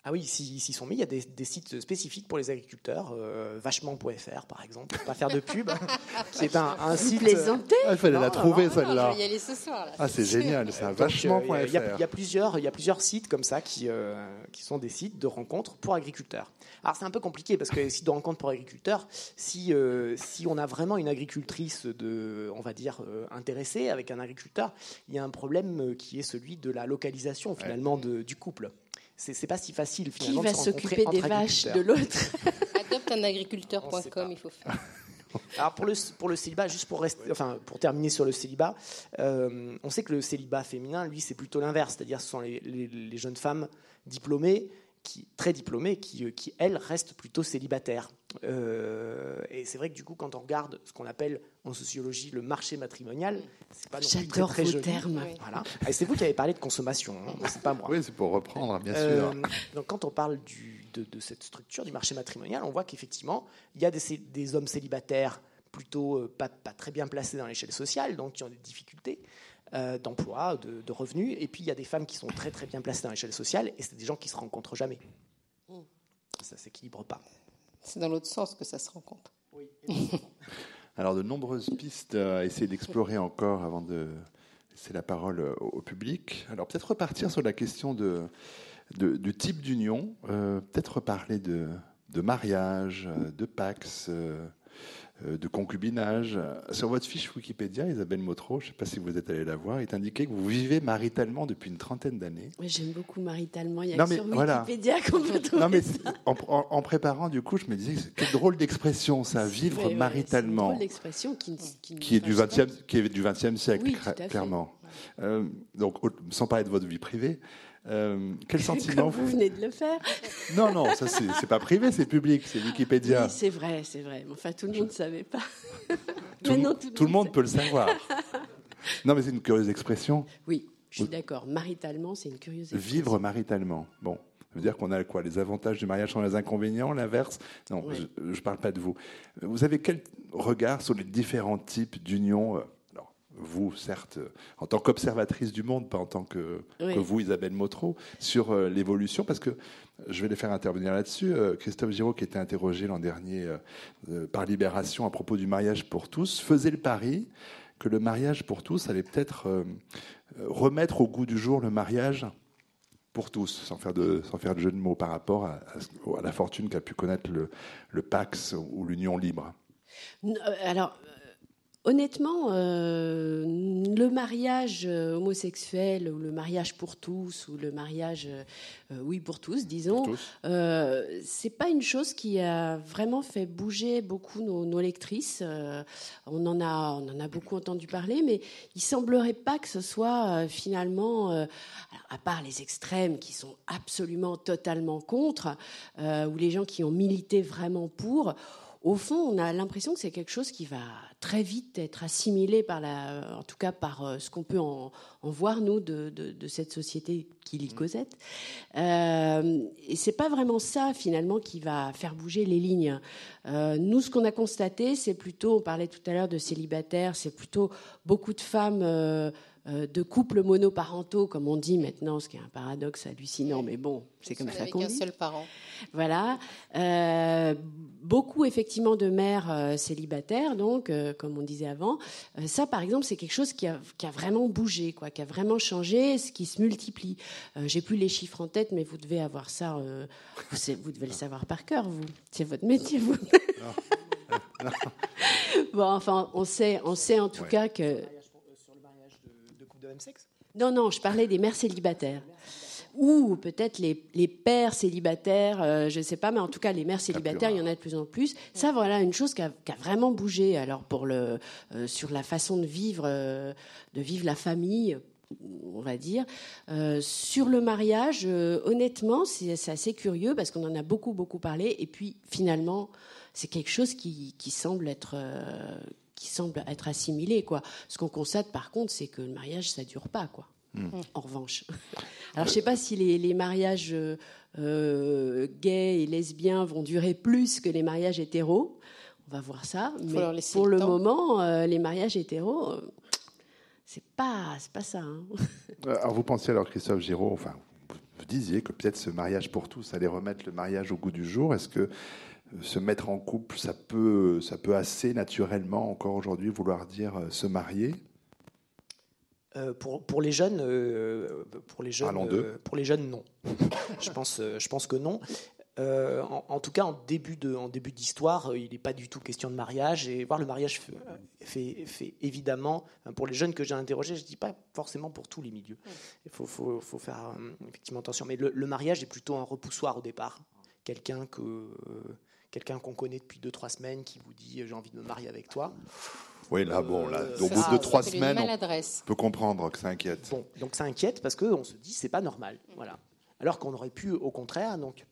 Ah oui, s'ils s'y sont mis, il y a des, des sites spécifiques pour les agriculteurs, euh, vachement.fr par exemple, pour pas faire de pub, qui est un, un site. Ah, il fallait Non, la trouver, celle-là. je vais y aller ce soir. là. Ah, c'est génial. Donc, Vachement.fr. euh, Il y, a- il y a plusieurs, il y a plusieurs sites comme ça qui, euh, qui sont des sites de rencontres pour agriculteurs. Alors c'est un peu compliqué parce que les sites de rencontres pour agriculteurs, si, euh, si on a vraiment une agricultrice de, on va dire, euh, intéressée avec un agriculteur, il y a un problème qui est celui de la localisation finalement de- du couple. C'est c'est pas si facile Qui finalement va de se rencontrer s'occuper des vaches de l'autre? Adopte un agriculteur.com, il faut faire. Alors pour le, pour le célibat, juste pour, rester, enfin, pour terminer sur le célibat, euh, on sait que le célibat féminin, lui, c'est plutôt l'inverse, c'est-à-dire ce sont les, les- les jeunes femmes diplômées, qui, très diplômées, qui, euh, qui, elles restent plutôt célibataires. Euh, et c'est vrai que du coup, quand on regarde ce qu'on appelle en sociologie le marché matrimonial, c'est pas non plus très, J'adore très vos joli. termes. Voilà. Et c'est vous qui avez parlé de consommation, hein, c'est pas moi. Oui, c'est pour reprendre, bien Euh, sûr. donc quand on parle du- de, de cette structure du marché matrimonial, on voit qu'effectivement, il y a des, hommes célibataires plutôt euh, pas, pas très bien placés dans l'échelle sociale, donc qui ont des difficultés euh, d'emploi, de, de revenus, et puis il y a des femmes qui sont très très bien placées dans l'échelle sociale, et c'est des gens qui se rencontrent jamais. Ça s'équilibre pas. C'est dans l'autre sens que ça se rencontre. Alors, de nombreuses pistes à essayer d'explorer encore avant de laisser la parole euh, au public. Alors, peut-être repartir sur la question de, de- du type d'union, euh, peut-être reparler de, de mariage, euh, de pax, euh, euh, de concubinage. Sur votre fiche Wikipédia, Isabelle Motro, je ne sais pas si vous êtes allé la voir, est indiqué que vous vivez maritalement depuis une trentaine d'années. Oui, J'aime beaucoup maritalement. Il y a Non, que mais sur voilà. Wikipédia qu'on peut trouver Non, mais ça. en, en- en préparant, du coup, je me disais, quelle drôle d'expression, ça, vivre Ouais, ouais, C'est une maritalement. drôle d'expression qui, est du fâche pas. 20e, qui est du 20e siècle, Oui, cra- tout à fait. clairement. Euh, donc, sans parler de votre vie privée, euh, quel sentiment Comme vous venez de le faire. Non, non, ça c'est pas privé, c'est public, c'est Wikipédia. Oui, c'est vrai, c'est vrai. Enfin, tout le monde ne savait pas. tout, le- tout le monde peut le savoir. non, mais c'est une curieuse expression. Oui, je suis d'accord. Maritalement, c'est une curieuse expression. Vivre maritalement. Bon, ça veut dire qu'on a quoi Les avantages du mariage sont les inconvénients, l'inverse? Non, Oui. je ne parle pas de vous. Vous avez quel regard sur les différents types d'unions euh, vous, certes, en tant qu'observatrice du monde, pas en tant que, Oui. que vous, Isabelle Motro, sur euh, l'évolution, parce que je vais les faire intervenir là-dessus. Euh, Christophe Giraud, qui était interrogé l'an dernier euh, par Libération à propos du mariage pour tous, faisait le pari que le mariage pour tous allait peut-être remettre au goût du jour le mariage pour tous, sans faire de, sans faire de jeu de mots par rapport à, à ce- à la fortune qu'a pu connaître le, le Pax ou l'Union libre. Alors, honnêtement, euh, le mariage euh, homosexuel ou le mariage pour tous ou le mariage, euh, oui, pour tous, disons, Pour tous. euh, c'est pas une chose qui a vraiment fait bouger beaucoup nos, nos lectrices. On en a, on en a beaucoup entendu parler, mais il semblerait pas que ce soit finalement, alors, à part les extrêmes qui sont absolument totalement contre, ou les gens qui ont milité vraiment pour. Au fond, on a l'impression que c'est quelque chose qui va très vite être assimilé par la, en tout cas par euh, ce qu'on peut en, en voir nous de, de- de cette société qui lit Cosette. Euh, et c'est pas vraiment ça finalement qui va faire bouger les lignes. Euh, nous, ce qu'on a constaté, c'est plutôt, on parlait tout à l'heure de célibataires, c'est plutôt beaucoup de femmes. euh, de couples monoparentaux, comme on dit maintenant, ce qui est un paradoxe hallucinant, mais bon, c'est comme ça Avec qu'on un dit. seul parent. Voilà. Euh, beaucoup, effectivement, de mères euh, célibataires, donc, euh, comme on disait avant. Euh, ça, par exemple, c'est quelque chose qui a, qui a vraiment bougé, quoi, qui a vraiment changé, ce qui se multiplie. Euh, J'ai plus les chiffres en tête, mais vous devez avoir ça. euh, vous, devez le savoir par cœur, vous. C'est votre métier, vous. bon, enfin, on sait, on sait en tout Ouais. cas que. Sur le mariage de, de couple de même sexe? Non, non, je parlais des mères célibataires. Ou peut-être les, les pères célibataires, euh, je ne sais pas, mais en tout cas, les mères célibataires, il y en a de plus en plus. Ça, voilà, une chose qui a, qui a vraiment bougé. Alors, pour le, euh, sur la façon de vivre, euh, de vivre la famille, on va dire. Euh, sur le mariage, euh, honnêtement, c'est assez curieux parce qu'on en a beaucoup, beaucoup parlé. Et puis, finalement, c'est quelque chose qui, qui semble être. euh, qui semble être assimilé, quoi. Ce qu'on constate, par contre, c'est que le mariage, ça dure pas, quoi. En revanche. Alors, je sais pas si les, les mariages euh, euh, gays et lesbiens vont durer plus que les mariages hétéros. On va voir ça. Mais pour le moment, euh, les mariages hétéros, euh, c'est pas, c'est pas ça. hein. Alors vous pensez alors Christophe Giraud, enfin vous vous disiez que peut-être ce mariage pour tous allait remettre le mariage au goût du jour. Est-ce que se mettre en couple, ça peut, ça peut assez naturellement encore aujourd'hui vouloir dire se marier euh, pour, pour, les jeunes, euh, pour les jeunes, euh, pour les jeunes, non. je pense, je pense que non. En, tout cas, en début de, en début d'histoire, il n'est pas du tout question de mariage. Et voir le mariage fait, fait, évidemment, pour les jeunes que j'ai interrogés, je dis pas forcément pour tous les milieux. Il faut, faut, faut, faire effectivement attention. Mais le, mariage est plutôt un repoussoir au départ. Quelqu'un que quelqu'un qu'on connaît depuis 2-3 semaines qui vous dit j'ai envie de me marier avec toi. Oui, là, bon, là, au bout de trois semaines, on peut comprendre que ça inquiète. Bon, donc ça inquiète parce qu'on se dit c'est pas normal, voilà. Alors qu'on aurait pu, au contraire, donc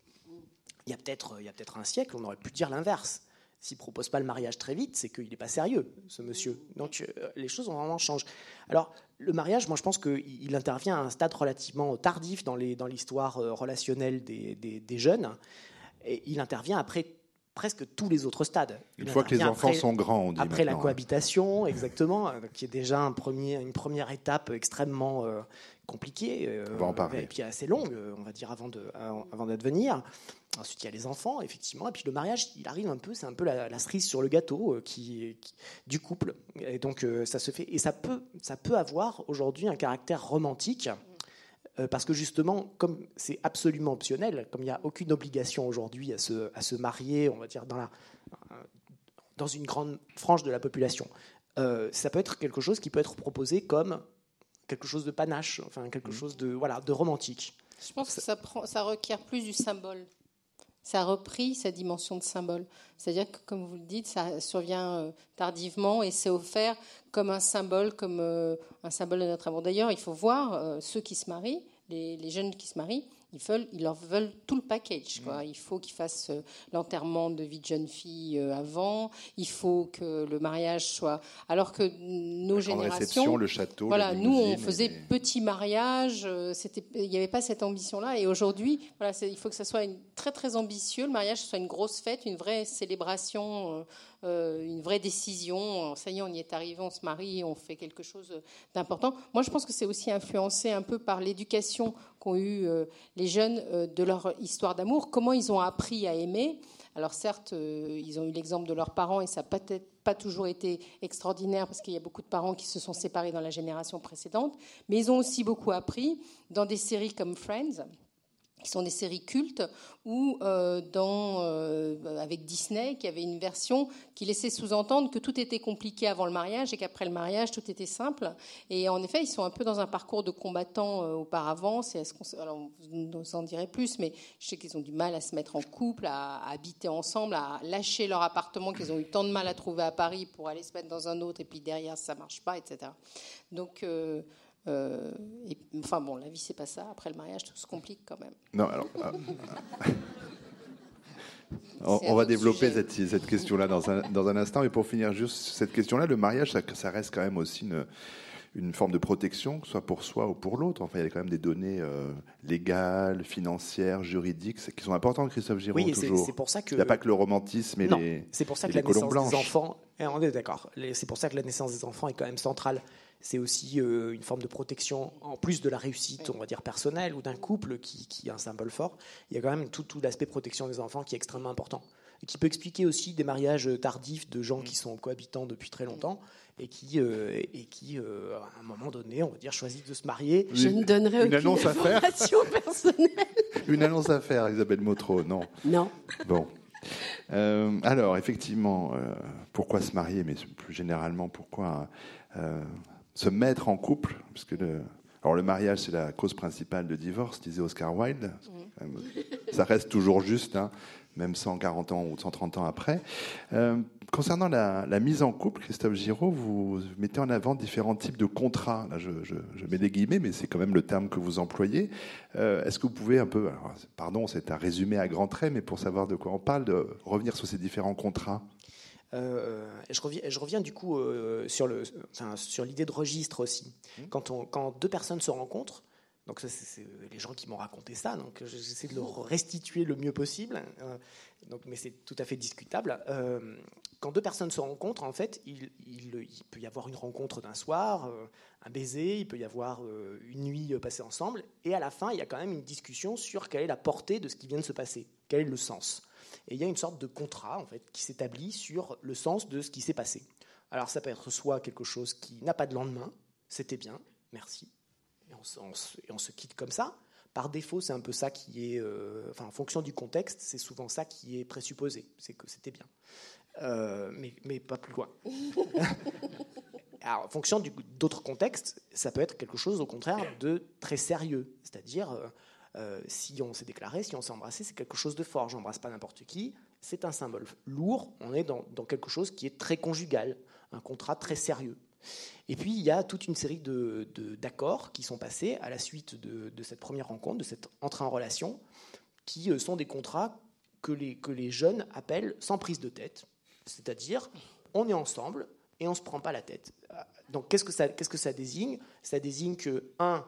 il y a peut-être, peut-être un siècle, on aurait pu dire l'inverse. S'il propose pas le mariage très vite, c'est qu'il n'est pas sérieux, ce monsieur. Donc euh, les choses ont vraiment changé. Alors le mariage, moi je pense qu'il intervient à un stade relativement tardif dans l'histoire euh, relationnelle des, des, jeunes. Et il intervient après presque tous les autres stades. Une fois que les enfants sont grands, on dit Après la hein. cohabitation, exactement, euh, qui est déjà un premier, une première étape extrêmement euh, compliquée. Euh, on va en parler. Et puis assez longue, on va dire, avant, de, avant d'advenir. Ensuite, il y a les enfants, effectivement. Et puis le mariage, il arrive un peu, c'est un peu la, cerise sur le gâteau qui, du couple. Et donc, ça se fait. Et ça peut, ça peut avoir aujourd'hui un caractère romantique parce que justement, comme c'est absolument optionnel, comme il n'y a aucune obligation aujourd'hui à se, à se marier, on va dire, dans, la, dans une grande frange de la population, euh, ça peut être quelque chose qui peut être proposé comme quelque chose de panache, enfin quelque mmh. chose de, voilà, de romantique. Je pense que ça, prend, ça requiert plus du symbole ça a repris sa dimension de symbole. C'est-à-dire que, comme vous le dites, ça survient euh, tardivement et c'est offert comme un symbole, comme euh, un symbole de notre amour. D'ailleurs, il faut voir euh, ceux qui se marient, les, jeunes qui se marient, ils, veulent, ils leur veulent tout le package. Quoi. Il faut qu'ils fassent euh, l'enterrement de vie de jeune fille euh, avant. Il faut que le mariage soit. Alors que nos La générations, le château. Voilà, nous on faisait petit mariage. Euh, c'était, il n'y avait pas cette ambition-là. Et aujourd'hui, voilà, il faut que ça soit une, très très ambitieux. Le mariage soit une grosse fête, une vraie célébration. Une vraie décision. Ça y est, on y est arrivé, on se marie, on fait quelque chose d'important. Moi, je pense que c'est aussi influencé un peu par l'éducation qu'ont eu euh, les jeunes euh, de leur histoire d'amour, comment ils ont appris à aimer. Alors certes, euh, ils ont eu l'exemple de leurs parents et ça n'a peut-être pas toujours été extraordinaire parce qu'il y a beaucoup de parents qui se sont séparés dans la génération précédente, mais ils ont aussi beaucoup appris dans des séries comme Friends qui sont des séries cultes, ou euh, euh, avec Disney, qui avait une version qui laissait sous-entendre que tout était compliqué avant le mariage et qu'après le mariage, tout était simple. Et en effet, ils sont un peu dans un parcours de combattants euh, auparavant. Alors, vous en direz plus, mais je sais qu'ils ont du mal à se mettre en couple, à, à, habiter ensemble, à lâcher leur appartement qu'ils ont eu tant de mal à trouver à Paris pour aller se mettre dans un autre, et puis derrière, ça marche pas, etc. Donc... Euh, enfin bon, la vie c'est pas ça. Après le mariage, tout se complique quand même. Non, alors. Ah. on, va développer cette, cette question-là dans un, dans un, instant. Et pour finir juste cette question-là, le mariage, ça, ça, reste quand même aussi une, une forme de protection, soit pour soi ou pour l'autre. Enfin, il y a quand même des données euh, légales, financières, juridiques, qui sont importantes, Christophe Giraud, oui, toujours. c'est pour ça que... Il n'y a pas que le romantisme et non, les c'est pour ça que la naissance des enfants... Eh, on est d'accord. C'est pour ça que la naissance des enfants est quand même centrale c'est aussi euh, une forme de protection, en plus de la réussite, on va dire, personnelle ou d'un couple qui, qui, est un symbole fort. Il y a quand même tout, tout l'aspect protection des enfants qui est extrêmement important. Et qui peut expliquer aussi des mariages tardifs de gens qui sont cohabitants depuis très longtemps et qui, euh, et qui euh, à un moment donné, on va dire, choisissent de se marier. Je ne donnerai aucune annonce information personnelle. Une annonce à faire, Isabelle Motro, non Non. Bon. alors, effectivement, pourquoi se marier, mais plus généralement, pourquoi se mettre en couple, parce que le, alors le mariage c'est la cause principale de divorce, disait Oscar Wilde. Ça reste toujours juste, hein, même 140 ans ou 130 ans après. Euh, concernant la, mise en couple, Christophe Giraud, vous mettez en avant différents types de contrats. Là, je, mets des guillemets, mais c'est quand même le terme que vous employez. Euh, est-ce que vous pouvez un peu, pardon, c'est un résumé à grands traits, mais pour savoir de quoi on parle, de revenir sur ces différents contrats? Euh, je, reviens, je, reviens, du coup euh, sur, le, sur l'idée de registre aussi. Mmh. Quand, on, quand deux personnes se rencontrent, Donc ça, c'est les gens qui m'ont raconté ça. Donc j'essaie de le restituer le mieux possible. Euh, donc, mais c'est tout à fait discutable. Euh, quand deux personnes se rencontrent, en fait, il, peut y avoir une rencontre d'un soir, euh, un baiser, il peut y avoir une nuit passée ensemble, et à la fin, il y a quand même une discussion sur quelle est la portée de ce qui vient de se passer, quel est le sens. Et il y a une sorte de contrat en fait qui s'établit sur le sens de ce qui s'est passé. Alors ça peut être soit quelque chose qui n'a pas de lendemain, c'était bien, merci, et on, se quitte comme ça. Par défaut, c'est un peu ça qui est, euh, enfin, en fonction du contexte, c'est souvent ça qui est présupposé, c'est que c'était bien, euh, mais, mais, pas plus loin. Alors, en fonction d'autres contextes, ça peut être quelque chose au contraire de très sérieux, c'est-à-dire euh, si on s'est déclaré, si on s'est embrassé, c'est quelque chose de fort. J'embrasse pas n'importe qui, c'est un symbole lourd. On est dans, quelque chose qui est très conjugal, un contrat très sérieux. Et puis, il y a toute une série d'accords de, qui sont passés à la suite de, cette première rencontre, de cette entrée en relation, qui euh, sont des contrats que les, que les jeunes appellent sans prise de tête. C'est-à-dire, on est ensemble et on ne se prend pas la tête. Donc, qu'est-ce que qu'est-ce que ça désigne? Ça désigne que, un,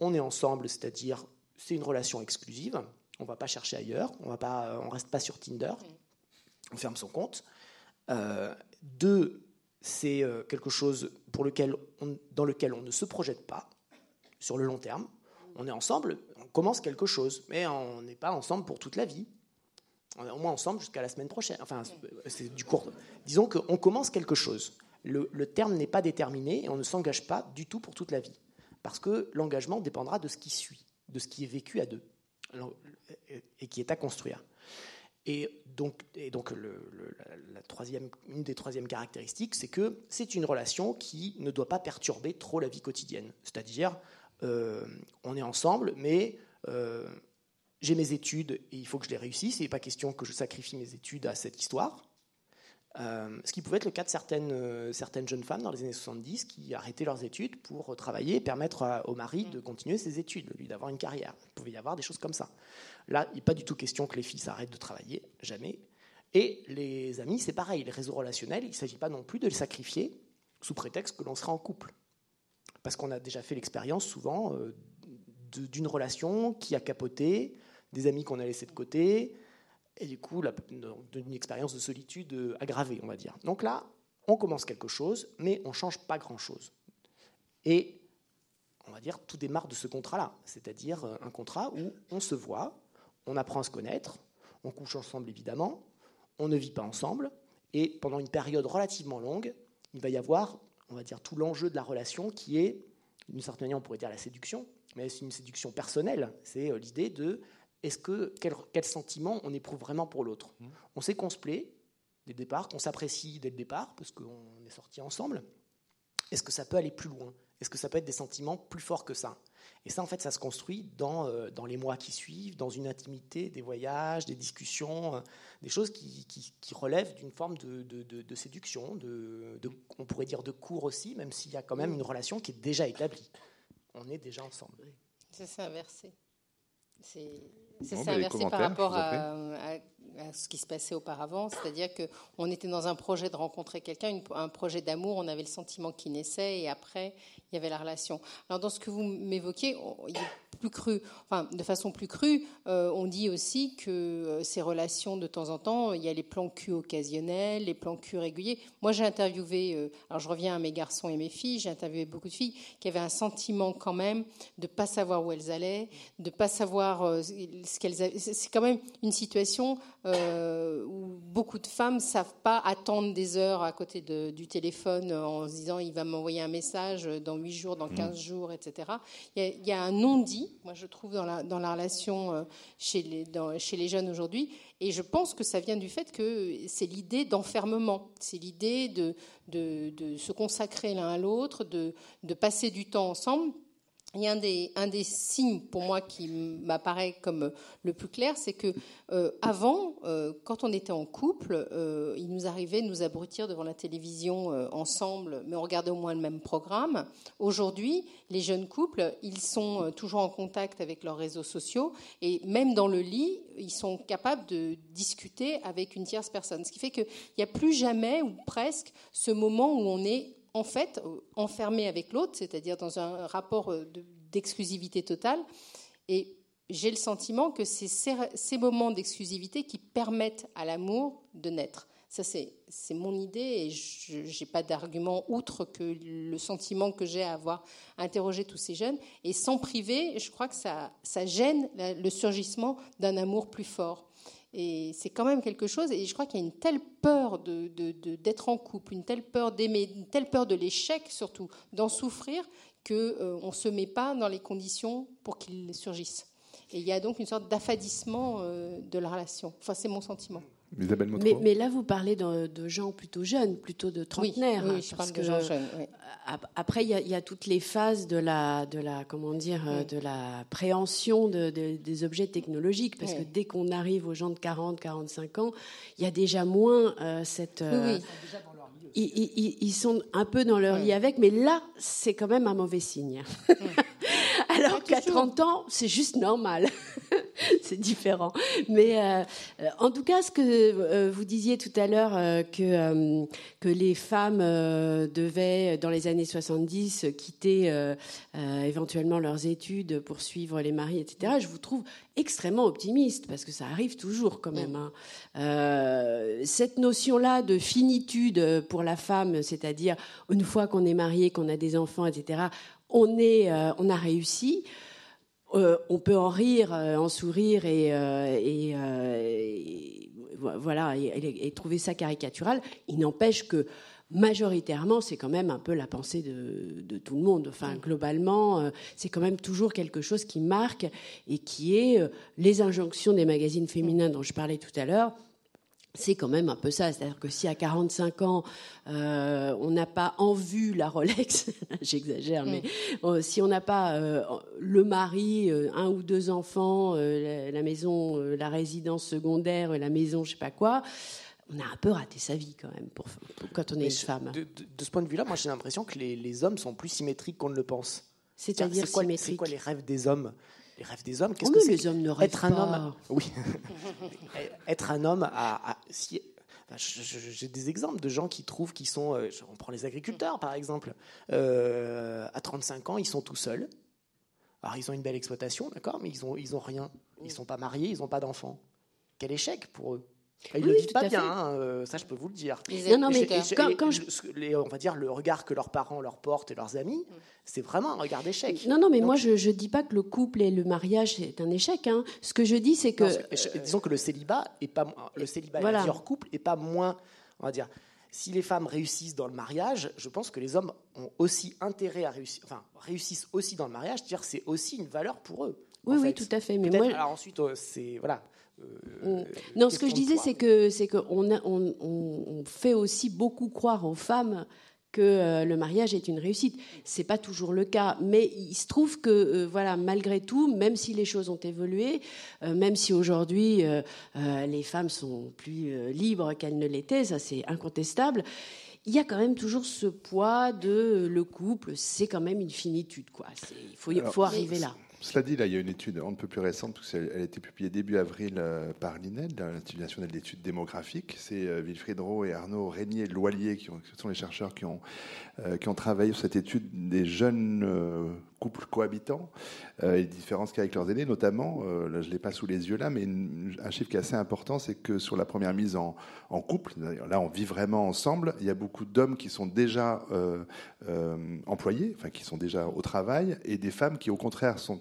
on est ensemble, c'est-à-dire, c'est une relation exclusive. On ne va pas chercher ailleurs. On ne reste pas sur Tinder. On ferme son compte. Euh, deux, c'est euh, quelque chose pour lequel dans lequel on ne se projette pas sur le long terme. On est ensemble, on commence quelque chose, mais on n'est pas ensemble pour toute la vie. On est au moins ensemble jusqu'à la semaine prochaine. Enfin, c'est du court. Disons qu'on commence quelque chose. Le, terme n'est pas déterminé et on ne s'engage pas du tout pour toute la vie. Parce que l'engagement dépendra de ce qui suit, de ce qui est vécu à deux et qui est à construire. Et donc, et donc la, troisième, une des troisièmes caractéristiques, c'est que c'est une relation qui ne doit pas perturber trop la vie quotidienne. C'est-à-dire, euh, on est ensemble, mais euh, j'ai mes études et il faut que je les réussisse. Il n'est pas question que je sacrifie mes études à cette histoire. Euh, ce qui pouvait être le cas de certaines, certaines jeunes femmes dans les années 70 qui arrêtaient leurs études pour travailler et permettre au mari de continuer ses études, lui d'avoir une carrière. Il pouvait y avoir des choses comme ça. Là, il n'est pas du tout question que les filles s'arrêtent de travailler, jamais. Et les amis, c'est pareil, les réseaux relationnels, il ne s'agit pas non plus de les sacrifier sous prétexte que l'on sera en couple. Parce qu'on a déjà fait l'expérience souvent euh, d'une relation qui a capoté, des amis qu'on a laissés de côté, et du coup, d'une expérience de solitude euh, aggravée, on va dire. Donc là, on commence quelque chose, mais on ne change pas grand-chose. Et on va dire, tout démarre de ce contrat-là, c'est-à-dire euh, un contrat où on se voit, on apprend à se connaître, on couche ensemble évidemment, on ne vit pas ensemble, et pendant une période relativement longue, il va y avoir, on va dire, tout l'enjeu de la relation qui est, d'une certaine manière, on pourrait dire la séduction, mais c'est une séduction personnelle. C'est euh, l'idée de est-ce que quel, quel, sentiment on éprouve vraiment pour l'autre. Mmh. On sait qu'on se plaît dès le départ, qu'on s'apprécie dès le départ parce qu'on est sortis ensemble. Est-ce que ça peut aller plus loin? Est-ce que ça peut être des sentiments plus forts que ça? Et ça, en fait, ça se construit dans, euh, dans les mois qui suivent, dans une intimité, des voyages, des discussions, euh, des choses qui, qui, relèvent d'une forme de, de, de, séduction, de, on pourrait dire de cours aussi, même s'il y a quand même une relation qui est déjà établie. On est déjà ensemble. Ça s'est inversé. C'est inversé par rapport à, ce qui se passait auparavant, c'est-à-dire qu'on était dans un projet de rencontrer quelqu'un, un projet d'amour, on avait le sentiment qui naissait et après il y avait la relation. Alors dans ce que vous m'évoquez, il plus cru, enfin de façon plus crue, euh, on dit aussi que euh, ces relations de temps en temps, il y a les plans cul occasionnels, les plans cul réguliers. Moi j'ai interviewé, euh, alors je reviens à mes garçons et mes filles, j'ai interviewé beaucoup de filles qui avaient un sentiment quand même de pas savoir où elles allaient, de pas savoir ce qu'elles avaient. C'est quand même une situation où beaucoup de femmes savent pas attendre des heures à côté de, du téléphone en se disant il va m'envoyer un message dans 8 jours, dans 15 mmh. jours, etc. Il y a, il y a un non-dit moi je trouve dans la, dans la relation euh, chez les, chez les jeunes aujourd'hui. Et je pense que ça vient du fait que c'est l'idée d'enfermement, c'est l'idée de, de, de, se consacrer l'un à l'autre, de, de passer du temps ensemble a un des, un des signes pour moi qui m'apparaît comme le plus clair, c'est que euh, avant, euh, quand on était en couple, euh, il nous arrivait de nous abrutir devant la télévision ensemble, mais on regardait au moins le même programme. Aujourd'hui, les jeunes couples, ils sont toujours en contact avec leurs réseaux sociaux et même dans le lit, ils sont capables de discuter avec une tierce personne. Ce qui fait qu'il n'y a plus jamais ou presque ce moment où on est en fait, euh, enfermé avec l'autre, c'est-à-dire dans un rapport euh, d'exclusivité totale. Et j'ai le sentiment que c'est ces moments d'exclusivité qui permettent à l'amour de naître. Ça, c'est mon idée et je n'ai pas d'argument outre que le sentiment que j'ai à avoir interrogé tous ces jeunes. Et sans priver, je crois que ça, ça gêne le surgissement d'un amour plus fort. Et c'est quand même quelque chose, et je crois qu'il y a une telle peur d'être de, de, en couple, une telle peur d'aimer, une telle peur de l'échec surtout, d'en souffrir, qu'on euh, ne se met pas dans les conditions pour qu'il surgisse. Et il y a donc une sorte d'affadissement euh, de la relation. Enfin, c'est mon sentiment. Mais, mais, là, vous parlez de, gens plutôt jeunes, plutôt de trentenaires. Oui, je parle de gens jeunes. Après, il y, a, toutes les phases de la, de la, comment dire, euh, de la préhension de, des objets technologiques, parce que dès qu'on arrive aux gens de 40, 45 ans, il y a déjà moins euh, cette. Euh, ils, ils, sont un peu dans leur lit avec, mais là, c'est quand même un mauvais signe. Alors qu'à 30 ans, c'est juste normal. c'est différent. Mais euh, en tout cas, ce que euh, vous disiez tout à l'heure, euh, que, que les femmes devaient, dans les années 70, quitter éventuellement leurs études pour suivre les maris, etc., je vous trouve extrêmement optimiste, parce que ça arrive toujours quand même. Hein. cette notion-là de finitude pour la femme, c'est-à-dire une fois qu'on est marié, qu'on a des enfants, etc., on, est, on a réussi. Euh, on peut en rire, euh, en sourire et, euh, voilà et, trouver ça caricatural. Il n'empêche que majoritairement, c'est quand même un peu la pensée de, tout le monde. Enfin, globalement, c'est quand même toujours quelque chose qui marque et qui est les injonctions des magazines féminins dont je parlais tout à l'heure c'est quand même un peu ça. C'est-à-dire que si à 45 ans, euh, on n'a pas en vue la Rolex, j'exagère, mais mm. euh, si on n'a pas euh, le mari, un ou deux enfants, la, maison, la résidence secondaire, la maison, je sais pas quoi, on a un peu raté sa vie quand même pour, quand on est une femme. De, ce point de vue-là, moi j'ai l'impression que les, les, hommes sont plus symétriques qu'on ne le pense. C'est-à-dire symétriques. C'est quoi les rêves des hommes? Les rêves des hommes. Qu'est-ce que les hommes ne rêvent être un homme, oui, être un homme à, si, j'ai des exemples de gens qui trouvent qu'ils sont. Euh, on prend les agriculteurs par exemple. Euh, à 35 ans, ils sont tout seuls. Alors ils ont une belle exploitation, d'accord, mais ils ont ils ont rien. Ils sont pas mariés, ils n'ont pas d'enfants. Quel échec pour eux. Ils ne le vivent pas bien, hein, euh, ça je peux vous le dire. Non, non, mais quand, je... on va dire le regard que leurs parents leur portent et leurs amis, mm. c'est vraiment un regard d'échec. Non, non, mais moi je ne dis pas que le couple et le mariage est un échec. Hein. Ce que je dis, c'est que. disons que le célibat est pas le célibat voilà. leur couple est pas moins, on va dire. Si les femmes réussissent dans le mariage, je pense que les hommes ont aussi intérêt à réussir, enfin réussissent aussi dans le mariage, c'est-à-dire c'est aussi une valeur pour eux. Oui, oui, tout à fait. Mais moi, alors ensuite, euh, c'est voilà. Euh, non, ce que je disais, c'est que c'est qu'on on, on, fait aussi beaucoup croire aux femmes que euh, le mariage est une réussite. C'est pas toujours le cas, mais il se trouve que euh, voilà, malgré tout, même si les choses ont évolué, même si aujourd'hui les femmes sont plus libres qu'elles ne l'étaient, ça c'est incontestable. Il y a quand même toujours ce poids de le couple, c'est quand même une finitude, quoi. Il faut, faut arriver là. Cela dit, là, il y a une étude un peu plus récente, parce qu'elle a été publiée début avril euh, par l'INED, l'Institut national d'études démographiques. C'est euh, Wilfried Rowe et Arnaud Régnier Loilier, qui, sont les chercheurs euh, qui ont travaillé sur cette étude des jeunes couples cohabitants euh, les différences qu'il y a avec leurs aînés, notamment, euh, là, je ne l'ai pas sous les yeux là, mais un chiffre qui est assez important, c'est que sur la première mise en, couple, là on vit vraiment ensemble, il y a beaucoup d'hommes qui sont déjà euh, employés, enfin qui sont déjà au travail, et des femmes qui au contraire sont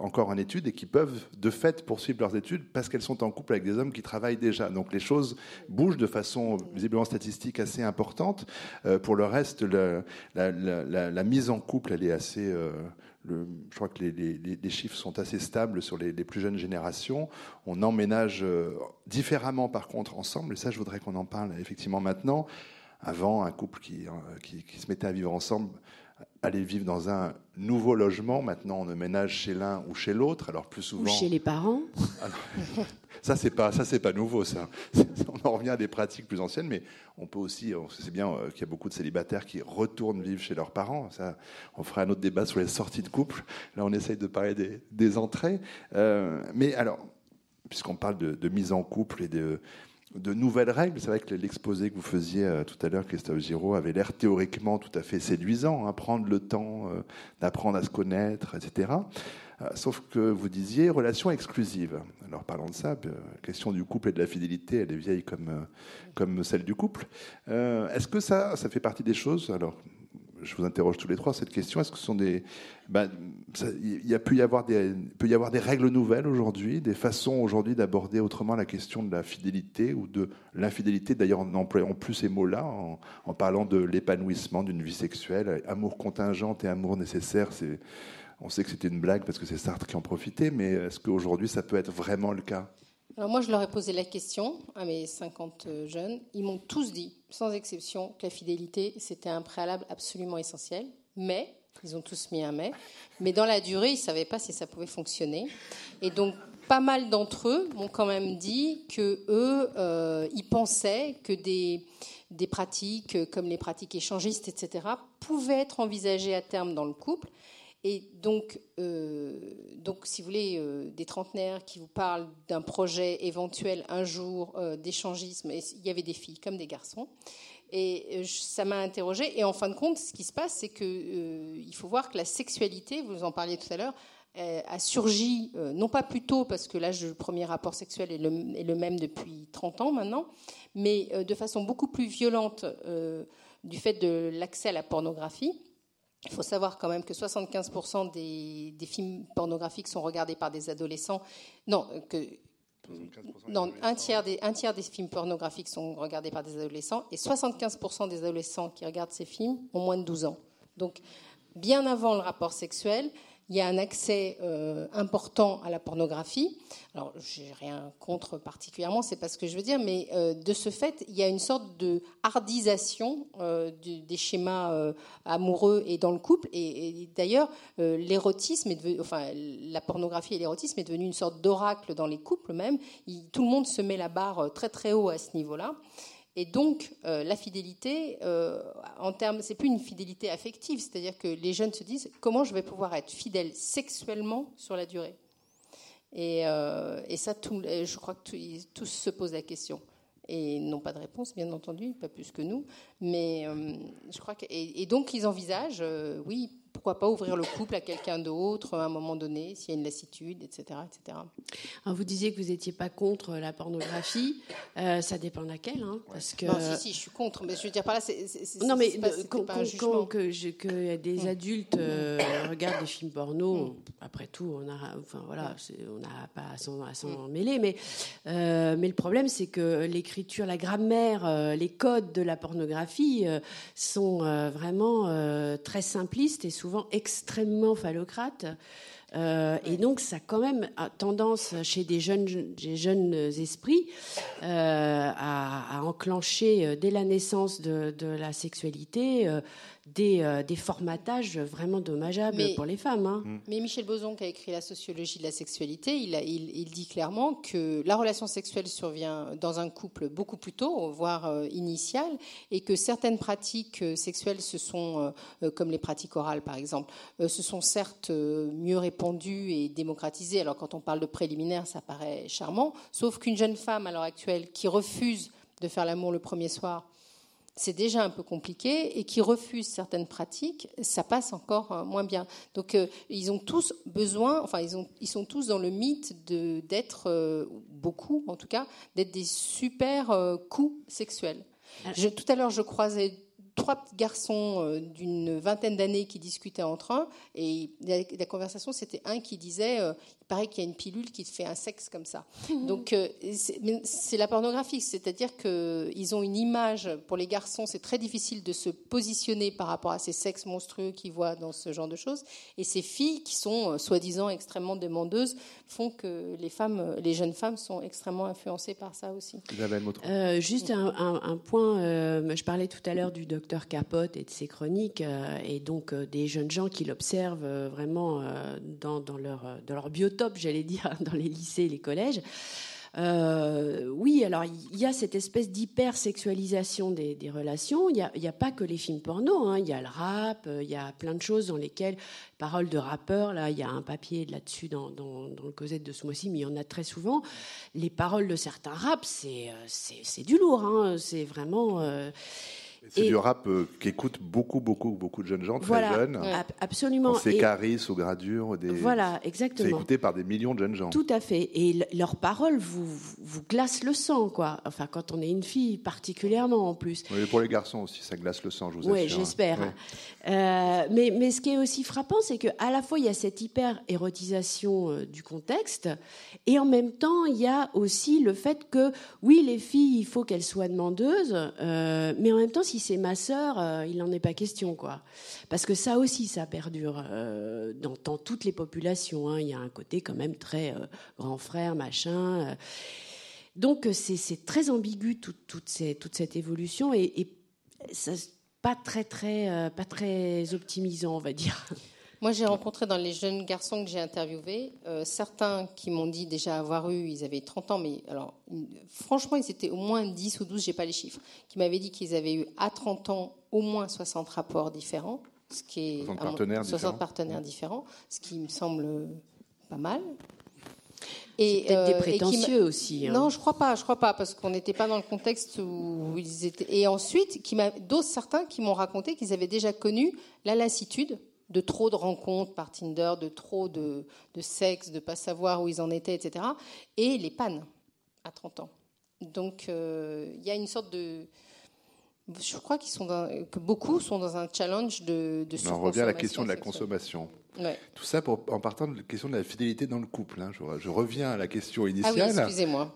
encore en études et qui peuvent de fait poursuivre leurs études parce qu'elles sont en couple avec des hommes qui travaillent déjà. Donc les choses bougent de façon visiblement statistique assez importante. pour le reste, la mise en couple, elle est assez euh, je crois que les, chiffres sont assez stables sur les, plus jeunes générations. On emménage euh, différemment, par contre, ensemble. Et ça, je voudrais qu'on en parle effectivement maintenant. Avant, un couple qui, euh, qui, qui se mettait à vivre ensemble aller vivre dans un nouveau logement. Maintenant, on ménage chez l'un ou chez l'autre. Alors plus souvent. Ou chez les parents. Ah ça c'est pas ça c'est pas nouveau ça. On en revient à des pratiques plus anciennes, mais on peut aussi. On sait bien euh, qu'il y a beaucoup de célibataires qui retournent vivre chez leurs parents. Ça, on fera un autre débat sur les sorties de couple. Là, on essaye de parler des, entrées. Euh, mais alors, puisqu'on parle de, mise en couple et de de nouvelles règles. C'est vrai que l'exposé que vous faisiez euh, tout à l'heure, Christophe Giraud, avait l'air théoriquement tout à fait séduisant, hein, prendre le temps euh, d'apprendre à se connaître, etc. Euh, sauf que vous disiez relation exclusive. Alors parlons de ça, la question du couple et de la fidélité, elle est vieille comme, comme celle du couple. Est-ce que ça, ça fait partie des choses? Alors je vous interroge tous les trois cette question. Est-ce que ce sont des, ben, il y a y peut y avoir des règles nouvelles aujourd'hui, des façons aujourd'hui d'aborder autrement la question de la fidélité ou de l'infidélité? D'ailleurs, en employant plus ces mots-là, en, en, parlant de l'épanouissement d'une vie sexuelle, amour contingent et amour nécessaire. On sait que c'était une blague parce que c'est Sartre qui en profitait, mais est-ce qu'aujourd'hui ça peut être vraiment le cas? Alors moi, je leur ai posé la question à mes 50 euh, jeunes. Ils m'ont tous dit, sans exception, que la fidélité, c'était un préalable absolument essentiel. Mais, ils ont tous mis un mais, mais dans la durée, ils ne savaient pas si ça pouvait fonctionner. Et donc, pas mal d'entre eux m'ont quand même dit que eux, euh, ils pensaient que des, des pratiques comme les pratiques échangistes, etc., pouvaient être envisagées à terme dans le couple et donc, euh, donc si vous voulez, euh, des trentenaires qui vous parlent d'un projet éventuel un jour euh, d'échangisme, il y avait des filles comme des garçons. Et ça m'a interrogée. Et en fin de compte, ce qui se passe, c'est qu'il faut voir que la sexualité, vous en parliez tout à l'heure, a surgi, non pas plus tôt, parce que l'âge du premier rapport sexuel est le, est le, même depuis 30 ans maintenant, mais de façon beaucoup plus violente du fait de l'accès à la pornographie. Il faut savoir quand même que 75% des, films pornographiques sont regardés par des adolescents. Non, que non, un tiers, des, un tiers des films pornographiques sont regardés par des adolescents et 75% des adolescents qui regardent ces films ont moins de 12 ans. Donc, bien avant le rapport sexuel, il y a un accès euh, important à la pornographie. Alors, j'ai rien contre particulièrement, c'est pas ce que je veux dire, mais euh, de ce fait, il y a une sorte de hardisation euh, des schémas amoureux et dans le couple. Et, d'ailleurs, l'érotisme est enfin, la pornographie et l'érotisme est devenu une sorte d'oracle dans les couples même. tout le monde se met la barre très très haut à ce niveau-là. Et donc, euh, la fidélité, euh, en termes, c'est plus une fidélité affective, c'est-à-dire que les jeunes se disent comment je vais pouvoir être fidèle sexuellement sur la durée? Et, euh, ça, je crois que tous se posent la question et n'ont pas de réponse, bien entendu, pas plus que nous. Mais je crois que et, donc ils envisagent, oui, pourquoi pas ouvrir le couple à quelqu'un d'autre à un moment donné, s'il y a une lassitude, etc. etc. vous disiez que vous n'étiez pas contre la pornographie. Euh, ça dépend laquelle. Hein, parce que... Non, si, si, je suis contre. Mais je veux dire par là, c'est. Non, mais pas, quand, pas un quand que, je, que, des mm. adultes euh, regardent des films porno, mm. après tout, on a, enfin, voilà, on n'a pas à s'en, mm. mêler. Mais, euh, mais le problème, c'est que l'écriture, la grammaire, les codes de la pornographie sont vraiment très simplistes et souvent souvent extrêmement phallocrate. Euh, et donc, ça a quand même tendance chez des jeunes, des jeunes esprits euh, à, enclencher euh, dès la naissance de, de la sexualité des, des, formatages vraiment dommageables pour les femmes. Hein. Mm. Mais Michel Boson, qui a écrit La sociologie de la sexualité, il, il, il, dit clairement que la relation sexuelle survient dans un couple beaucoup plus tôt, voire euh, initial, et que certaines pratiques euh, sexuelles, se sont, euh, comme les pratiques orales par exemple, se sont certes mieux répandues et démocratisées. Alors quand on parle de préliminaire, ça paraît charmant, sauf qu'une jeune femme à l'heure actuelle qui refuse de faire l'amour le premier soir, c'est déjà un peu compliqué et qui refusent certaines pratiques, ça passe encore euh, moins bien. Donc euh, ils ont tous besoin, enfin ils, ont, ils sont tous dans le mythe d'être, euh, beaucoup en tout cas, d'être des super coups sexuels. tout à l'heure, je croisais trois petits garçons d'une vingtaine d'années qui discutaient entre eux et la, conversation c'était un qui disait paraît qu'il y a une pilule qui te fait un sexe comme ça. Donc euh, c'est la pornographie, c'est-à-dire qu'ils ont une image, pour les garçons c'est très difficile de se positionner par rapport à ces sexes monstrueux qu'ils voient dans ce genre de choses, et ces filles qui sont euh, soi-disant extrêmement demandeuses font que les femmes, les jeunes femmes sont extrêmement influencées par ça aussi. Euh, juste un, point, je parlais tout à l'heure du docteur Capote et de ses chroniques, et donc des jeunes gens qui l'observent vraiment dans, dans, leur, dans leur biotope, j'allais dire, dans les lycées et les collèges. Euh, oui, alors il y a cette espèce d'hypersexualisation des, des relations. Il n'y a, pas que les films porno, hein. il y a le rap, euh, il y a plein de choses dans lesquelles, paroles de rappeurs, là, il y a un papier là-dessus dans, le Cosette de ce mois-ci, mais il y en a très souvent. Les paroles de certains raps, c'est, c'est, du lourd, hein. c'est vraiment. C'est du rap euh, qu'écoutent beaucoup, beaucoup, beaucoup de jeunes gens, très jeunes. absolument. C'est Caris ou Gradure. Des... Voilà, exactement. C'est écouté par des millions de jeunes gens. Tout à fait. Et leurs paroles vous, vous glacent le sang, quoi. Enfin, quand on est une fille, particulièrement en plus. Oui, pour les garçons aussi, ça glace le sang, je vous assure. Oui, j'espère. Euh, mais, mais ce qui est aussi frappant, c'est qu'à la fois, il y a cette hyper-érotisation euh, du contexte, et en même temps, il y a aussi le fait que, oui, les filles, il faut qu'elles soient demandeuses, mais en même temps, si c'est ma sœur, euh, il n'en est pas question, quoi. Parce que ça aussi, ça perdure euh, dans, toutes les populations. Hein. Il y a un côté quand même très euh, grand frère, machin. Donc c'est très ambigu toute, cette évolution et, pas très optimisant, on va dire. Moi, j'ai rencontré dans les jeunes garçons que j'ai interviewés, euh, certains qui m'ont dit déjà avoir eu, ils avaient 30 ans, mais alors, franchement, ils étaient au moins 10 ou 12, j'ai pas les chiffres, qui m'avaient dit qu'ils avaient eu à 30 ans au moins 60 rapports différents, ce qui est 60 partenaires, 60 différents. partenaires différents, ce qui me semble pas mal. Et peut-être des euh, prétentieux aussi. Hein. Non, je crois pas, je crois pas, parce qu'on n'était pas dans le contexte où ils étaient. Et ensuite, d'autres certains qui m'ont raconté qu'ils avaient déjà connu la lassitude de trop de rencontres par Tinder, de trop de, sexe, de pas savoir où ils en étaient, etc. Et les pannes à 30 ans. Donc euh, il y a une sorte de... Je crois qu'ils sont que beaucoup sont dans un challenge de, de On revient à la question de la consommation. Tout ça pour, en partant de la question de la fidélité dans le couple. Hein. Je, reviens à la question ah initiale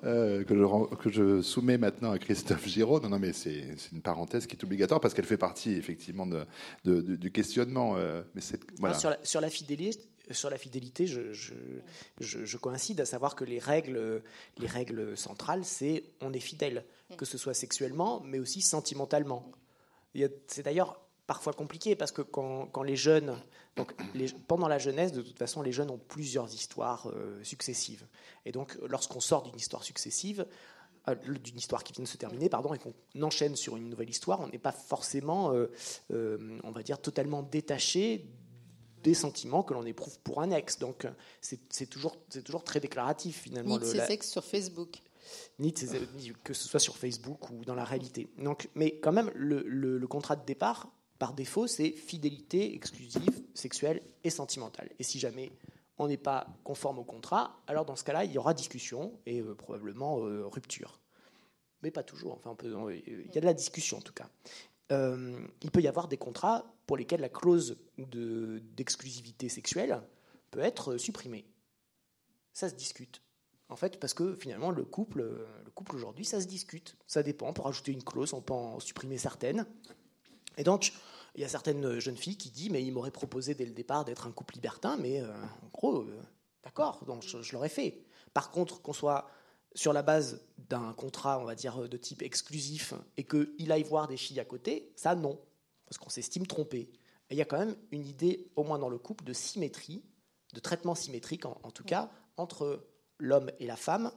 euh, que, je, que, je, soumets maintenant à Christophe Giraud. Non, non, mais c'est une parenthèse qui est obligatoire parce qu'elle fait partie effectivement de, du questionnement. Euh, mais voilà. sur, la, sur, la, fidélité, sur la fidélité, je, je, coïncide à savoir que les règles, les règles centrales, c'est on est fidèle, que ce soit sexuellement, mais aussi sentimentalement. C'est d'ailleurs parfois compliqué parce que quand, quand les jeunes, donc pendant la jeunesse, de toute façon, les jeunes ont plusieurs histoires euh, successives. Et donc, lorsqu'on sort d'une histoire successive, euh, d'une histoire qui vient de se terminer, pardon, et qu'on enchaîne sur une nouvelle histoire, on n'est pas forcément, euh, on va dire, totalement détaché des sentiments que l'on éprouve pour un ex. Donc, c'est toujours, toujours très déclaratif finalement. Ni de ses ex sur Facebook. Ni, que ce soit sur Facebook ou dans la réalité. Donc, mais quand même, le, contrat de départ par défaut, c'est fidélité exclusive, sexuelle et sentimentale. Et si jamais on n'est pas conforme au contrat, alors dans ce cas-là, il y aura discussion et euh, probablement euh, rupture. Mais pas toujours. Enfin, il y a de la discussion en tout cas. Euh, il peut y avoir des contrats pour lesquels la clause d'exclusivité sexuelle peut être supprimée. Ça se discute. En fait, parce que finalement, le couple, le couple aujourd'hui, ça se discute. Ça dépend. Pour ajouter une clause, on peut en supprimer certaines. Et donc, il y a certaines jeunes filles qui disent, mais il m'aurait proposé dès le départ d'être un couple libertin, mais euh, en gros, euh, d'accord, donc je, l'aurais fait. Par contre, qu'on soit sur la base d'un contrat, on va dire, de type exclusif, et qu'il aille voir des filles à côté, ça non, parce qu'on s'estime trompé. Et il y a quand même une idée, au moins dans le couple, de symétrie, de traitement symétrique, en, tout cas, entre l'homme et la femme.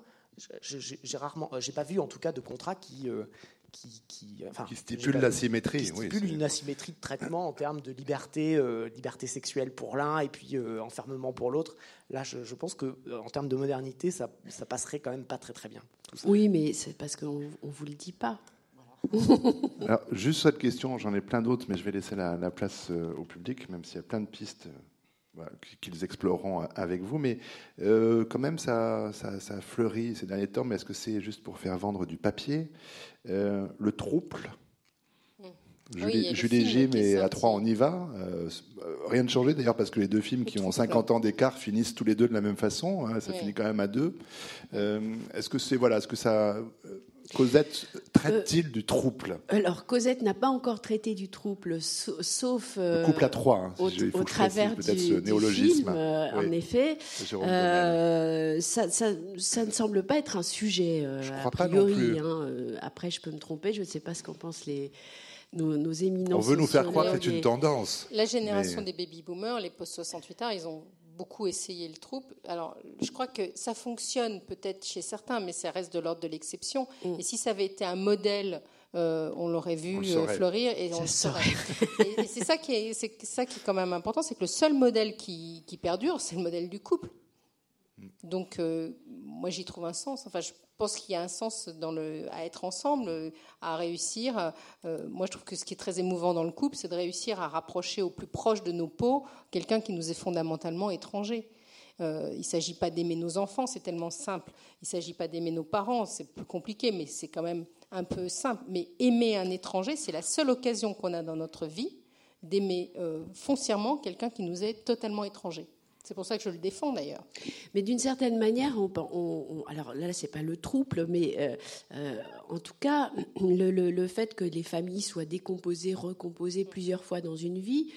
J'ai rarement, j'ai pas vu en tout cas de contrat qui, euh, qui, enfin, stipule l'asymétrie. Qui stipule une asymétrie de traitement en termes de liberté, euh, liberté sexuelle pour l'un et puis euh, enfermement pour l'autre. Là, je, pense que euh, en termes de modernité, ça, ça, passerait quand même pas très très bien. Oui, mais c'est parce qu'on ne vous le dit pas. Alors, juste cette question, j'en ai plein d'autres, mais je vais laisser la, la place au public, même s'il y a plein de pistes qu'ils exploreront avec vous. Mais euh, quand même, ça, ça, ça, fleurit ces derniers temps. Mais est-ce que c'est juste pour faire vendre du papier? Euh, Le trouble Julie, Julie G, mais à trois, on y va. Euh, rien de changé d'ailleurs, parce que les deux films qui ont 50 ans d'écart finissent tous les deux de la même façon. Hein, ça finit quand même à deux. est-ce que c'est voilà, est-ce que ça Cosette traite-t-il du trouble? Alors, Cosette n'a pas encore traité du trouble, sauf euh, couple à trois, hein, au, travers du, ce néologisme. film, euh, en effet. Euh, ça, ça, ça, ne semble pas être un sujet, je crois a priori. Hein, après, je peux me tromper, je ne sais pas ce qu'en pensent les, nos, éminents. On veut nous faire croire que c'est une tendance. La génération des baby boomers, les post 68 ans, ils ont beaucoup essayé le trouble. Alors, je crois que ça fonctionne peut-être chez certains, mais ça reste de l'ordre de l'exception. Mm. Et si ça avait été un modèle, euh, on l'aurait vu On euh, fleurir et Ça on le saurait. Et, et c'est ça qui est, c'est ça qui est quand même important, c'est que le seul modèle qui, qui perdure, c'est le modèle du couple. Donc, euh, moi, j'y trouve un sens. Enfin, je pense qu'il y a un sens à être ensemble, à réussir. Euh, moi, je trouve que ce qui est très émouvant dans le couple, c'est de réussir à rapprocher au plus proche de nos peaux quelqu'un qui nous est fondamentalement étranger. Euh, il ne s'agit pas d'aimer nos enfants, c'est tellement simple. Il ne s'agit pas d'aimer nos parents, c'est plus compliqué, mais c'est quand même un peu simple. Mais aimer un étranger, c'est la seule occasion qu'on a dans notre vie d'aimer euh, foncièrement quelqu'un qui nous est totalement étranger. C'est pour ça que je le défends d'ailleurs. Mais d'une certaine manière, alors là, c'est pas le trouble, mais euh, euh, en tout cas, le, fait que les familles soient décomposées, recomposées plusieurs fois dans une vie,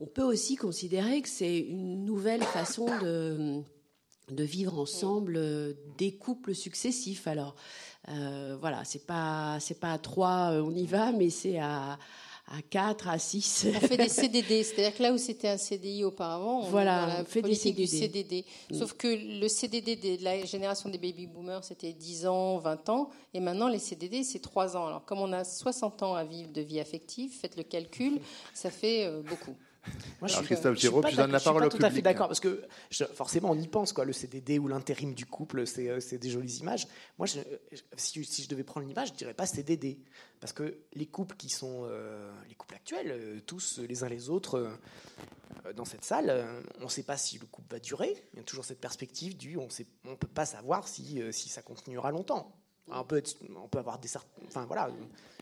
on peut aussi considérer que c'est une nouvelle façon de, vivre ensemble euh, des couples successifs. Alors voilà, c'est pas c'est pas à trois, on y va, mais c'est à à quatre, à six. On fait des CDD, c'est-à-dire que là où c'était un CDI auparavant, on Voilà, est dans la on fait des politique du CDD. CDD. Sauf que le CDD de la génération des baby boomers, c'était 10 ans, 20 ans, et maintenant les CDD, c'est 3 ans. Alors comme on a 60 ans à vivre de vie affective, faites le calcul, ça fait euh, beaucoup. Moi, Alors, suis- Christophe je suis Giraud, pas puis je donne la parole je au suis pas tout à fait public. d'accord parce que je- forcément on y pense quoi, le CDD ou l'intérim du couple, c'est euh, des jolies images. Moi, je- si, si je devais prendre l'image, je dirais pas CDD parce que les couples qui sont euh, les couples actuels, euh, tous les uns les autres euh, dans cette salle, euh, on ne sait pas si le couple va durer. Il y a toujours cette perspective du on on peut pas savoir si si ça continuera longtemps. Alors, on peut être- on peut avoir des cer- enfin voilà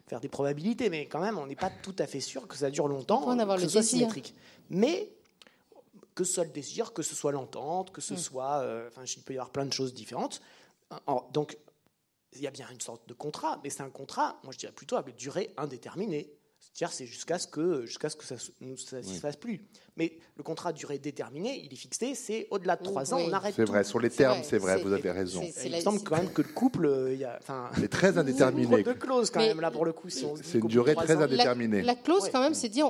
faire des probabilités, mais quand même on n'est pas tout à fait sûr que ça dure longtemps, avoir que ce soit désir. symétrique. Mais que ce soit le désir, que ce soit l'entente, que ce soit. euh, Enfin, il peut y avoir plein de choses différentes. Alors, donc, il y a bien une sorte de contrat, mais c'est un contrat, moi je dirais plutôt à durée indéterminée. C'est-à-dire, c'est jusqu'à ce que, jusqu'à ce que ça ne se fasse plus. Mais le contrat à durée déterminée, il est fixé, c'est au-delà de trois ans, Oui. on arrête C'est vrai, sur les termes, c'est vrai, vous avez raison. Il me semble quand même que le couple, euh, il y a. Enfin, C'est très indéterminé. c'est une clause quand Mais- même, là, pour le coup. Si C'est une durée très ans- indéterminée. Déterminé. La, la clause, Ouais. quand même, c'est dire,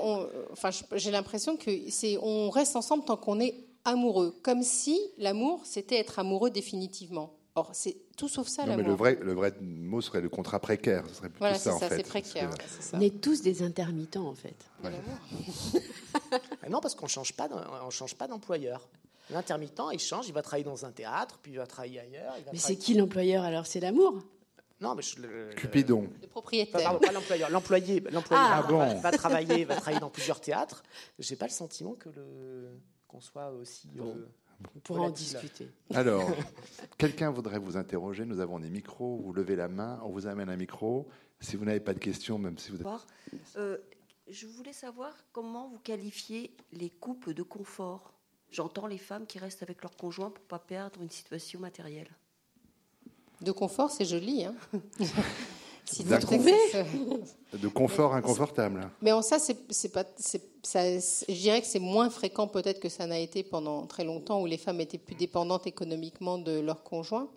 enfin, j'ai l'impression que c'est, on reste ensemble tant qu'on est amoureux, comme si l'amour, c'était être amoureux définitivement. Or, c'est tout sauf ça Non, mais l'amour. le vrai, le vrai mot serait le contrat précaire. Ce serait plutôt Voilà, ça, c'est en ça, fait. c'est précaire. Que- ouais, c'est ça. On est tous des intermittents en fait. Ah Non, parce qu'on change pas, d'em- on change pas d'employeur. L'intermittent, il change, il va travailler dans un théâtre, puis il va travailler ailleurs. il va Mais c'est qui l'employeur alors? C'est l'amour? Non, mais je, le- Cupidon. Le propriétaire. pardon, pas l'employeur. L'employé, l'employé Ah, va, bon. va- va travailler, va travailler dans plusieurs théâtres. J'ai pas le sentiment que le qu'on soit aussi. euh, On pourra en discuter. Alors, quelqu'un voudrait vous interroger. Nous avons des micros. Vous levez la main. On vous amène un micro. Si vous n'avez pas de questions, même si vous. Euh, je voulais savoir comment vous qualifiez les couples de confort. J'entends les femmes qui restent avec leur conjoint pour pas perdre une situation matérielle. De confort, c'est joli. Hein Si con- trouvais de confort inconfortable. Mais en ça, c'est pas, ça- je dirais que c'est moins fréquent peut-être que ça n'a été pendant très longtemps où les femmes étaient plus dépendantes économiquement de leurs conjoints.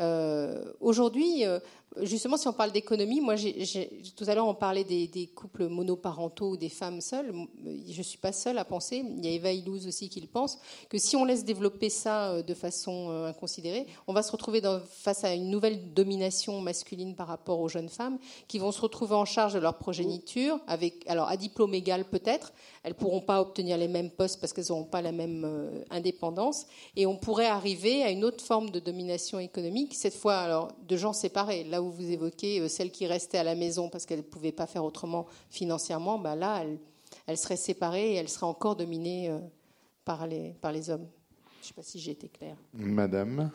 Euh, Aujourd'hui, euh, justement, si on parle d'économie, moi, tout à l'heure, on parlait des, couples monoparentaux ou des femmes seules. Je ne suis pas seule à penser, il y a Eva Illouz aussi qui le pense, que si on laisse développer ça euh, de façon euh, inconsidérée, on va se retrouver face à une nouvelle domination masculine par rapport aux jeunes femmes qui vont se retrouver en charge de leur progéniture, avec, alors à diplôme égal peut-être, elles ne pourront pas obtenir les mêmes postes parce qu'elles n'auront pas la même euh, indépendance, et on pourrait arriver à une autre forme de domination économique, cette fois alors de gens séparés. Là où vous évoquez euh, celles qui restaient à la maison parce qu'elles ne pouvaient pas faire autrement financièrement, bah là, elles, elles seraient séparées et elles seraient encore dominées euh, par, les, par les hommes. Je ne sais pas si j'ai été claire. Madame,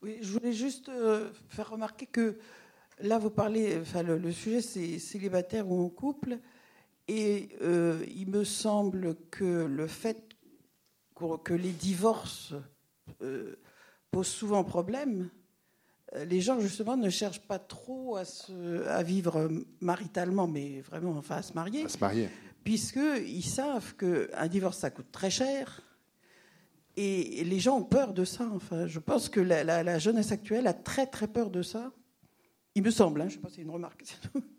Oui, je voulais juste euh, faire remarquer que là, vous parlez, enfin, le, le sujet c'est célibataire ou en couple, et euh, il me semble que le fait que les divorces euh, posent souvent problème, les gens justement ne cherchent pas trop à, se, à vivre maritalement, mais vraiment enfin à se marier, à se marier. puisqu'ils savent qu'un divorce, ça coûte très cher. Et les gens ont peur de ça. Enfin, je pense que la, la- la jeunesse actuelle a très très peur de ça. Il me semble, hein, je ne sais pas si c'est une remarque.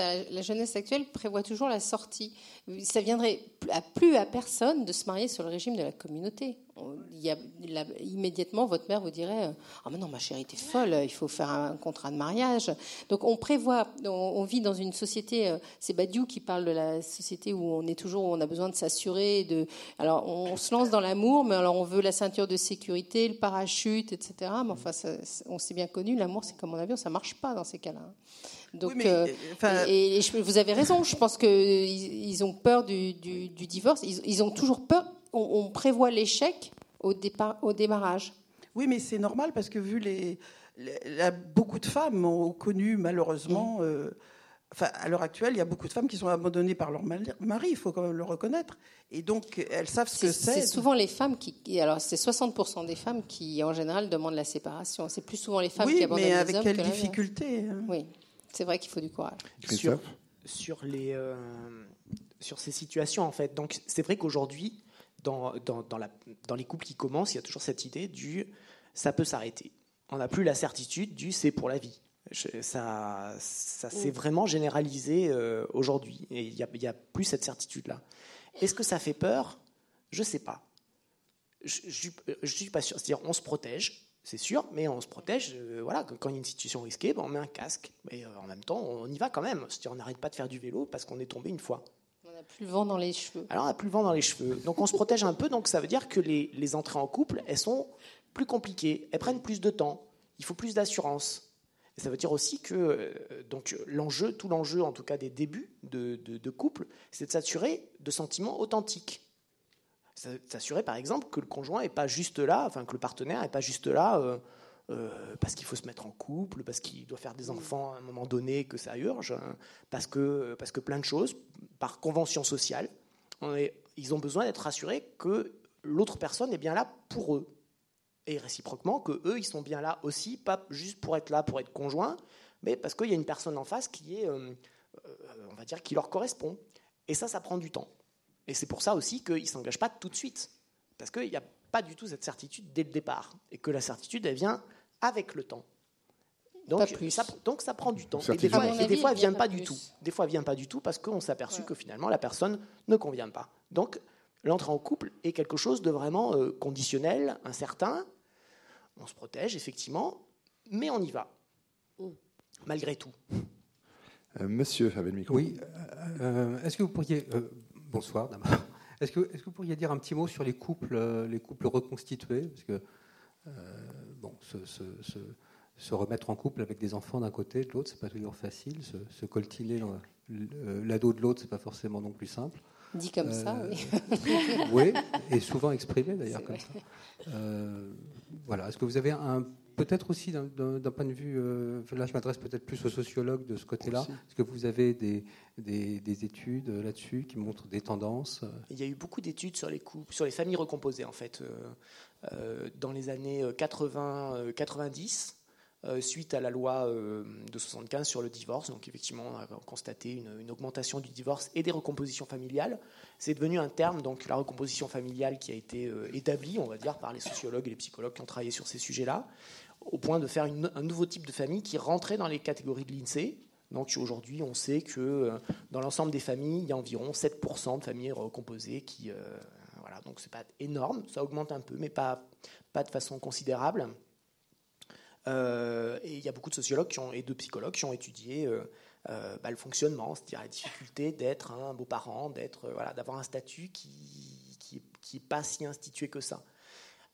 La jeunesse actuelle prévoit toujours la sortie. Ça viendrait à plus à personne de se marier sur le régime de la communauté. Immédiatement, votre mère vous dirait Ah, mais non, ma chérie, t'es folle, il faut faire un contrat de mariage. Donc, on prévoit, on, vit dans une société, euh, c'est Badiou qui parle de la société où on est toujours, où on a besoin de s'assurer. De, alors, on se lance dans l'amour, mais alors on veut la ceinture de sécurité, le parachute, etc. Mais enfin, on s'est bien connu, l'amour, c'est comme en avion, ça marche pas dans ces cas-là. Donc, euh, et, vous avez raison. Je pense qu'ils ils ont peur du, divorce. Ils, ont toujours peur. On, prévoit l'échec au départ, au démarrage. Oui, mais c'est normal parce que vu les, beaucoup de femmes ont connu malheureusement. Euh, enfin, à l'heure actuelle, il y a beaucoup de femmes qui sont abandonnées par leur mari, il faut quand même le reconnaître. Et donc, elles savent ce que c'est. C'est souvent les femmes qui. Alors, c'est 60% des femmes qui, en général, demandent la séparation. C'est plus souvent les femmes qui abandonnent les hommes. Oui, mais avec quelle difficulté hein. Oui. C'est vrai qu'il faut du courage. Sur, sur, les, euh, sur ces situations, en fait. Donc, c'est vrai qu'aujourd'hui, dans, dans, dans, la, dans les couples qui commencent, il y a toujours cette idée du ça peut s'arrêter. On n'a plus la certitude du c'est pour la vie. ça, ça s'est mm. vraiment généralisé euh, aujourd'hui. Et il n'y a, a, plus cette certitude-là. Est-ce que ça fait peur? Je ne sais pas. Je ne suis pas sûr. C'est-à-dire, on se protège c'est sûr, mais on se protège. Euh, voilà, quand il y a une situation risquée, ben, on met un casque. Mais euh, en même temps, on y va quand même. on n'arrête pas de faire du vélo parce qu'on est tombé une fois. On n'a plus le vent dans les cheveux. Alors, on n'a plus le vent dans les cheveux. Donc, on se protège un peu. Donc, ça veut dire que les, les, entrées en couple, elles sont plus compliquées. Elles prennent plus de temps. Il faut plus d'assurance. Et ça veut dire aussi que euh, donc l'enjeu, tout l'enjeu, en tout cas des débuts de, de, de couple, c'est de s'assurer de sentiments authentiques s'assurer par exemple que le conjoint n'est pas juste là, enfin que le partenaire n'est pas juste là euh, euh, parce qu'il faut se mettre en couple, parce qu'il doit faire des enfants à un moment donné, que ça urge, hein, parce, que, parce que plein de choses, par convention sociale, ils ont besoin d'être rassurés que l'autre personne est bien là pour eux. Et réciproquement, que eux, ils sont bien là aussi, pas juste pour être là, pour être conjoint, mais parce qu'il y a une personne en face qui est, euh, on va dire, qui leur correspond. Et ça, ça prend du temps. Et c'est pour ça aussi qu'ils ne s'engagent pas tout de suite. Parce qu'il n'y a pas du tout cette certitude dès le départ. Et que la certitude, elle vient avec le temps. Donc, ça, donc ça prend du temps. Et des, fois, elle ne vient pas, du tout. Des fois, elle vient pas du tout parce qu'on s'est aperçu que finalement, la personne ne convient pas. Donc, l'entrée en couple est quelque chose de vraiment euh, conditionnel, incertain. On se protège, effectivement, mais on y va. Mm. Malgré tout. Euh, monsieur avait le micro. Oui. Euh, est-ce que vous pourriez Bonsoir Est-ce que, est que, vous pourriez dire un petit mot sur les couples, euh, les couples reconstitués? Parce que, euh, bon, se, remettre en couple avec des enfants d'un côté, de l'autre, c'est pas toujours facile. Se, se coltiner l'ado de l'autre, c'est pas forcément non plus simple. Dit comme ça, oui. Euh, oui, et souvent exprimé d'ailleurs comme ça. voilà. Est-ce que vous avez un peut-être aussi d'un point de vue, euh, là je m'adresse peut-être plus aux sociologues de ce côté-là, est-ce que vous avez des, des, études là-dessus qui montrent des tendances Il y a eu beaucoup d'études sur les couples, sur les familles recomposées en fait, euh, euh, dans les années 80-90. suite à la loi de 75 sur le divorce. Donc effectivement, on a constaté une, une augmentation du divorce et des recompositions familiales. C'est devenu un terme, donc la recomposition familiale, qui a été établi, on va dire, par les sociologues et les psychologues qui ont travaillé sur ces sujets-là au point de faire un nouveau type de famille qui rentrait dans les catégories de l'INSEE. Donc aujourd'hui, on sait que euh, dans l'ensemble des familles, il y a environ 7% de familles recomposées qui, euh, voilà, donc c'est pas énorme, ça augmente un peu, mais pas, pas de façon considérable. Euh, et il y a beaucoup de sociologues qui ont, et de psychologues qui ont étudié bah, le fonctionnement, c'est-à-dire la difficulté d'être un beau-parent, d'être, voilà, d'avoir un statut qui qui, qui pas si institué que ça.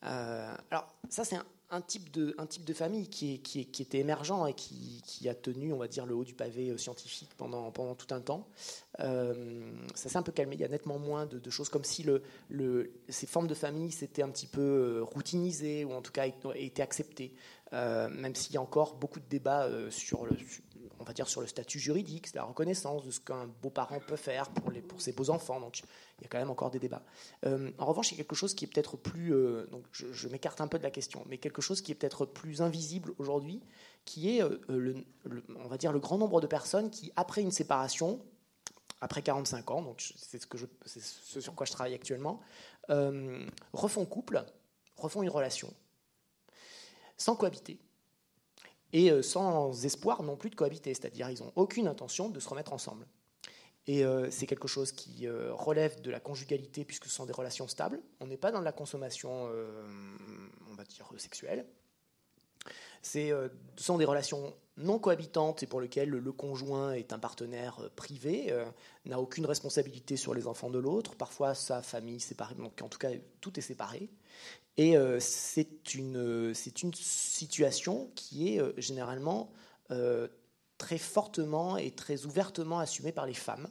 alors ça, c'est un, un type de, un type de famille qui, qui, était émergent et qui, a tenu, on va dire, le haut du pavé euh, scientifique pendant, pendant tout un temps. Euh, ça s'est un peu calmé. Il y a nettement moins de, choses comme si le, le, ces formes de famille s'étaient un petit peu euh, routinisées ou en tout cas étaient acceptées. même s'il y a encore beaucoup de débats sur le, on va dire, sur le statut juridique, la reconnaissance de ce qu'un beau-parent peut faire pour, les, pour ses beaux-enfants. Donc, il y a quand même encore des débats. Euh, en revanche, il y a quelque chose qui est peut-être plus... Euh, donc, je, m'écarte un peu de la question, mais quelque chose qui est peut-être plus invisible aujourd'hui, qui est, euh, le, on va dire, le grand nombre de personnes qui, après une séparation, après 45 ans, donc c'est ce sur quoi je travaille actuellement, refont couple, refont une relation, sans cohabiter et euh, sans espoir non plus de cohabiter, c'est-à-dire ils n'ont aucune intention de se remettre ensemble. Et euh, c'est quelque chose qui euh, relève de la conjugalité puisque ce sont des relations stables. On n'est pas dans la consommation, on va dire, sexuelle. Ce sont des relations non cohabitantes et pour lesquelles le conjoint est un partenaire privé, n'a aucune responsabilité sur les enfants de l'autre, parfois sa famille séparée, donc en tout cas tout est séparé. Et euh, c'est une, une, situation qui est euh, généralement euh, très fortement et très ouvertement assumée par les femmes.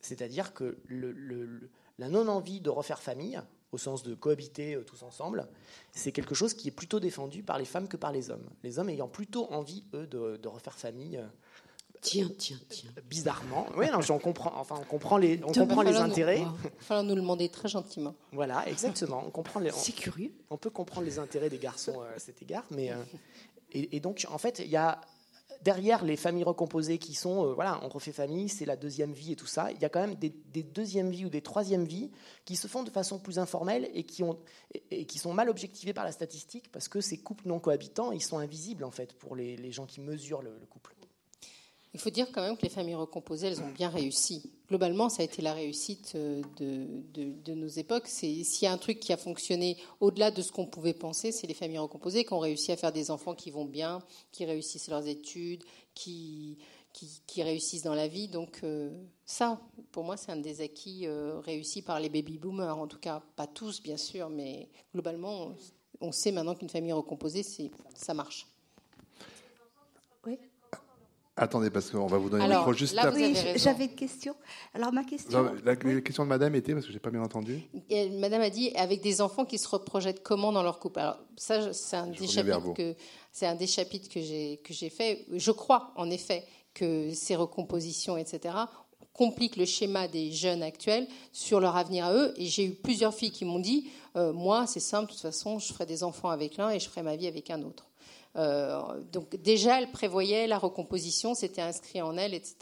C'est-à-dire que la non-envie de refaire famille, au sens de cohabiter tous ensemble, c'est quelque chose qui est plutôt défendu par les femmes que par les hommes. Les hommes ayant plutôt envie, eux, de refaire famille Tiens, tiens, tiens. Bizarrement. Oui, non, on comprend, enfin, on comprend les, on comprend les intérêts. Il va falloir nous le demander très gentiment. Voilà, exactement. On comprend les. C'est curieux. On peut comprendre les intérêts des garçons euh, à cet égard, mais euh, et, donc en fait, il y a derrière les familles recomposées qui sont, euh, voilà, on refait famille, c'est la deuxième vie et tout ça. Il y a quand même des, des, deuxièmes vies ou des troisièmes vies qui se font de façon plus informelle et qui ont et, qui sont mal objectivées par la statistique parce que ces couples non cohabitants, ils sont invisibles en fait pour les, les gens qui mesurent le couple. Il faut dire quand même que les familles recomposées, elles ont bien réussi. Globalement, ça a été la réussite euh, de, nos époques. S'il y a un truc qui a fonctionné au-delà de ce qu'on pouvait penser, c'est les familles recomposées qui ont réussi à faire des enfants qui vont bien, qui réussissent leurs études, qui, réussissent dans la vie. Donc euh, ça, pour moi, c'est un des acquis euh, réussis par les baby-boomers. En tout cas, pas tous, bien sûr, mais globalement, on sait maintenant qu'une famille recomposée, ça marche. Attendez, parce qu'on va vous donner le micro juste après. Oui, j'avais une question. Alors, ma question. la, question de madame était, parce que je n'ai pas bien entendu. madame a dit avec des enfants qui se reprojettent comment dans leur couple? Alors, ça, c'est un, des chapitres que, c'est un des chapitres que j'ai, que j'ai fait. Je crois, en effet, que ces recompositions, etc., compliquent le schéma des jeunes actuels sur leur avenir à eux. Et j'ai eu plusieurs filles qui m'ont dit euh, Moi, c'est simple, de toute façon, je ferai des enfants avec l'un et je ferai ma vie avec un autre. Euh, donc déjà, elle prévoyait la recomposition, c'était inscrit en elle, etc.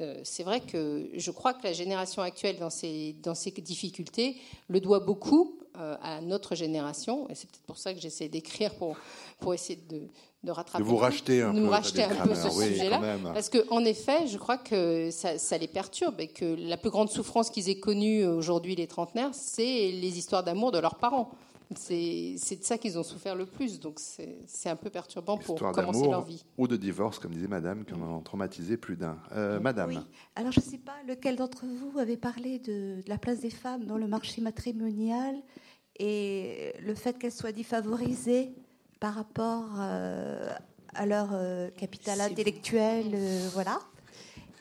Euh, c'est vrai que je crois que la génération actuelle, dans ces, dans ces difficultés, le doit beaucoup euh, à notre génération. Et c'est peut-être pour ça que j'essaie d'écrire pour, pour essayer de, de rattraper. De vous racheter un nous peu, racheter un peu ce sujet-là. Parce qu'en effet, je crois que ça, ça, les perturbe et que la plus grande souffrance qu'ils aient connue aujourd'hui, les trentenaires, c'est les histoires d'amour de leurs parents. C'est de ça qu'ils ont souffert le plus, donc c'est un peu perturbant pour commencer leur vie. Ou de divorce, comme disait Madame, qui en ont traumatisé plus d'un. Euh, madame. Oui. Alors je ne sais pas lequel d'entre vous avait parlé de, la place des femmes dans le marché matrimonial et le fait qu'elles soient défavorisées par rapport euh, à leur euh, capital intellectuel, voilà.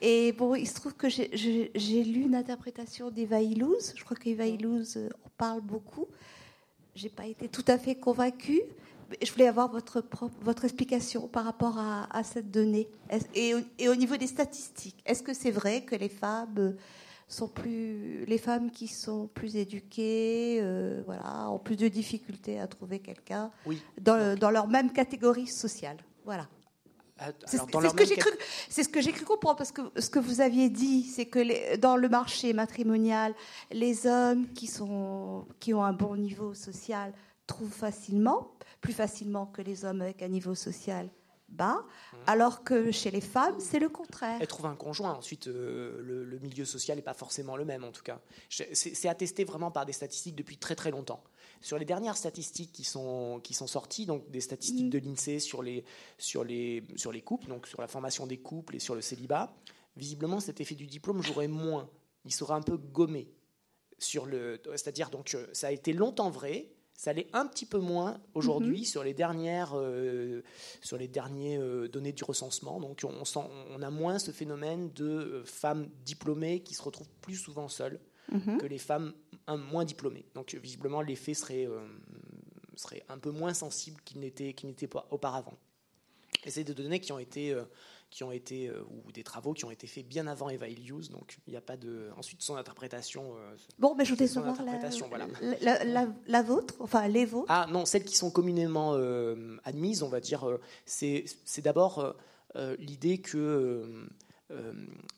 Et bon, il se trouve que j'ai lu une interprétation d'Eva Illouz. Je crois qu'Eva Illouz en parle beaucoup j'ai pas été tout à fait convaincue. Je voulais avoir votre, votre explication par rapport à, cette donnée. Et, et, au niveau des statistiques, est-ce que c'est vrai que les femmes sont plus, les femmes qui sont plus éduquées, euh, voilà, ont plus de difficultés à trouver quelqu'un oui. dans, dans, leur même catégorie sociale, voilà. C'est ce, que j'ai cru, c'est ce que j'ai cru comprendre parce que ce que vous aviez dit, c'est que les, dans le marché matrimonial, les hommes qui sont qui ont un bon niveau social trouvent facilement, plus facilement que les hommes avec un niveau social bas, mmh. alors que chez les femmes, c'est le contraire. Elles trouvent un conjoint. Ensuite, euh, le, le, milieu social n'est pas forcément le même, en tout cas. C'est attesté vraiment par des statistiques depuis très très longtemps. Sur les dernières statistiques qui sont, qui sont sorties, donc des statistiques mm. de l'INSEE sur les, sur, les, sur les couples, donc sur la formation des couples et sur le célibat, visiblement cet effet du diplôme jouerait moins. Il serait un peu gommé. Sur le, c'est-à-dire donc euh, ça a été longtemps vrai, ça l'est un petit peu moins aujourd'hui mm-hmm. sur les dernières euh, sur les dernières euh, données du recensement. Donc on, sent, on a moins ce phénomène de femmes diplômées qui se retrouvent plus souvent seules mm-hmm. que les femmes moins diplômés. Donc visiblement, l'effet serait, euh, serait un peu moins sensible qu'il n'était qu'il n'était pas auparavant. Et c'est des données qui ont été euh, qui ont été euh, ou des travaux qui ont été faits bien avant Eva Illius, donc il n'y a pas de ensuite son interprétation. bon, mais je voudrais savoir la, la, la, vôtre, enfin les vôtres. Ah non, celles qui sont communément admises, on va dire, c'est c'est d'abord l'idée que euh,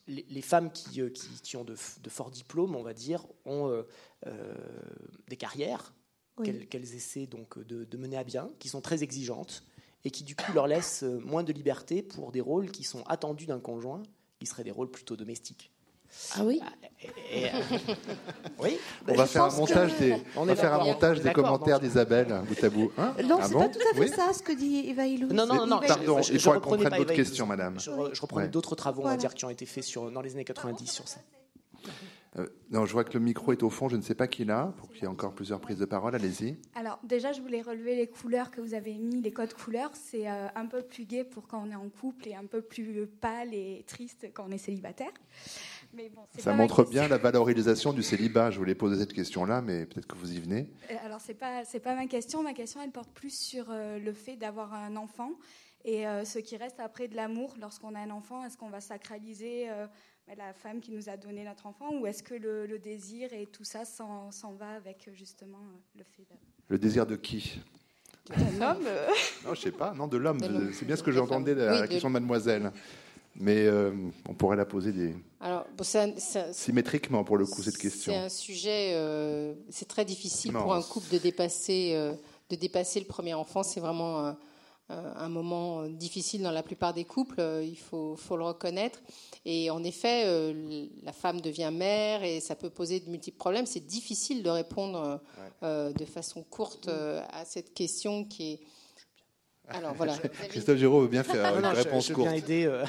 les, femmes euh, qui, qui, ont de, forts diplômes, on va dire, ont euh, des carrières qu'elles essaient donc de, mener à bien, qui sont très exigeantes et qui du coup leur laisse euh, moins de liberté pour des rôles qui sont attendus d'un conjoint, qui seraient des rôles plutôt domestiques. Ah oui Et, euh, oui. On va faire un montage des, On on va faire un montage des commentaires d'Isabelle bout à bout. Hein Non, Ah c'est bon pas tout à fait Oui ça ce que dit Eva Illouz. Non, non, non. Pardon, je- il je faut qu'on prenne d'autres questions, madame. Je, je reprenais Ouais. d'autres travaux, on Voilà. va dire, qui ont été faits sur, dans les années 90 sur ça. Euh, non, je vois que le micro est au fond, je ne sais pas qui l'a, pour qu'il y ait encore plusieurs prises de parole, allez-y. Alors déjà, je voulais relever les couleurs que vous avez mis, les codes couleurs. C'est euh, un peu plus gai pour quand on est en couple et un peu plus pâle et triste quand on est célibataire. Mais bon, c'est Ça montre bien la valorisation du célibat. Je voulais poser cette question-là, mais peut-être que vous y venez. Euh, Alors c'est pas c'est pas ma question. Ma question, elle porte plus sur euh, le fait d'avoir un enfant et euh, ce qui reste après de l'amour lorsqu'on a un enfant. Est-ce qu'on va sacraliser euh, bah, la femme qui nous a donné notre enfant ou est-ce que le, le désir et tout ça s'en va avec justement euh, le fait de- Le désir de qui? D'un homme Non, je sais pas. Non, de l'homme. C'est bien ce que j'entendais la, Oui, la question de mademoiselle. Mais euh, on pourrait la poser des... Alors, bon, c'est un- c'est un- symétriquement, pour le coup, cette question. C'est un sujet, euh, c'est très difficile Non. pour un couple de dépasser, euh, de dépasser le premier enfant. C'est vraiment un, moment difficile dans la plupart des couples, il faut, faut le reconnaître. Et en effet, la femme devient mère et ça peut poser de multiples problèmes. C'est difficile de répondre de façon courte euh, à cette question qui est. Alors voilà. Christophe Giraud veut bien faire Non, une non, réponse je courte. aider, euh,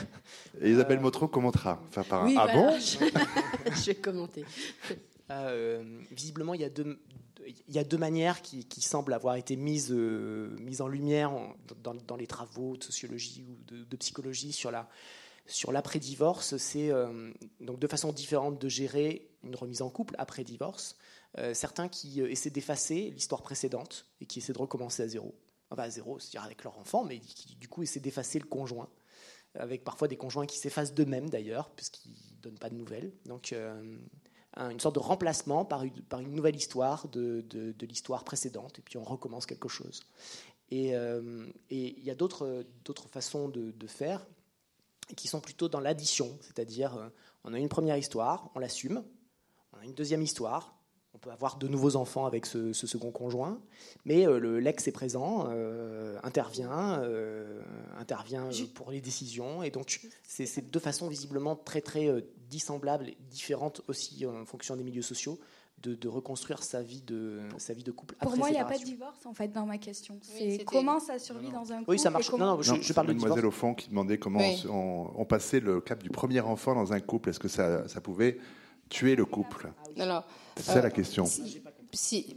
Et Isabelle Motro commentera. Enfin, par un- Oui, ah bon je, vais commenter. Euh, visiblement, il y a deux, il y a deux manières qui, qui semblent avoir été mises, euh, mises en lumière en- dans, dans les travaux de sociologie ou de, de psychologie sur la sur l'après-divorce. C'est euh, donc de façon différente de gérer une remise en couple après divorce. Euh, certains qui euh, essaient d'effacer l'histoire précédente et qui essaient de recommencer à zéro. Enfin, à zéro, c'est-à-dire avec leur enfant, mais qui du coup essaient d'effacer le conjoint avec parfois des conjoints qui s'effacent d'eux-mêmes d'ailleurs, puisqu'ils ne donnent pas de nouvelles. Donc euh, un- une sorte de remplacement par une, par une nouvelle histoire de, de- l'histoire précédente, et puis on recommence quelque chose. Et euh, il y a d'autres façons de, faire qui sont plutôt dans l'addition, c'est-à-dire euh, on a une première histoire, on l'assume, on a une deuxième histoire, peut avoir de nouveaux enfants avec ce, ce second conjoint, mais euh, le l'ex est présent, euh, intervient, euh, intervient euh, pour les décisions, et donc c'est deux façons visiblement très très euh, dissemblables, différentes aussi en fonction des milieux sociaux, de, de reconstruire sa vie de sa vie de couple. Pour après moi, il n'y a pas de divorce en fait dans ma question. Oui, C'est comment ça survit dans un couple Oui, ça marche. comment- Non, non, je, Non, je parle de mademoiselle divorce. au fond qui demandait comment Oui. on, on passait le cap du premier enfant dans un couple. Est-ce que ça, ça pouvait tuer le couple Alors, C'est ça Euh, la question. Si-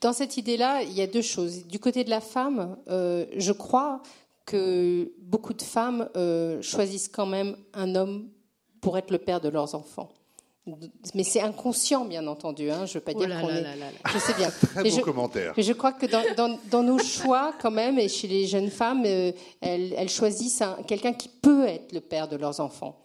dans cette idée-là, il y a deux choses. Du côté de la femme, euh, je crois que beaucoup de femmes euh, choisissent quand même un homme pour être le père de leurs enfants. Mais c'est inconscient, bien entendu. Hein. Je veux pas Oh dire qu'on est. là là là. Je sais bien. Très Mais je- commentaire. mais je crois que dans, dans- dans nos choix, quand même, et chez les jeunes femmes, euh, elles, elles choisissent un- quelqu'un qui peut être le père de leurs enfants.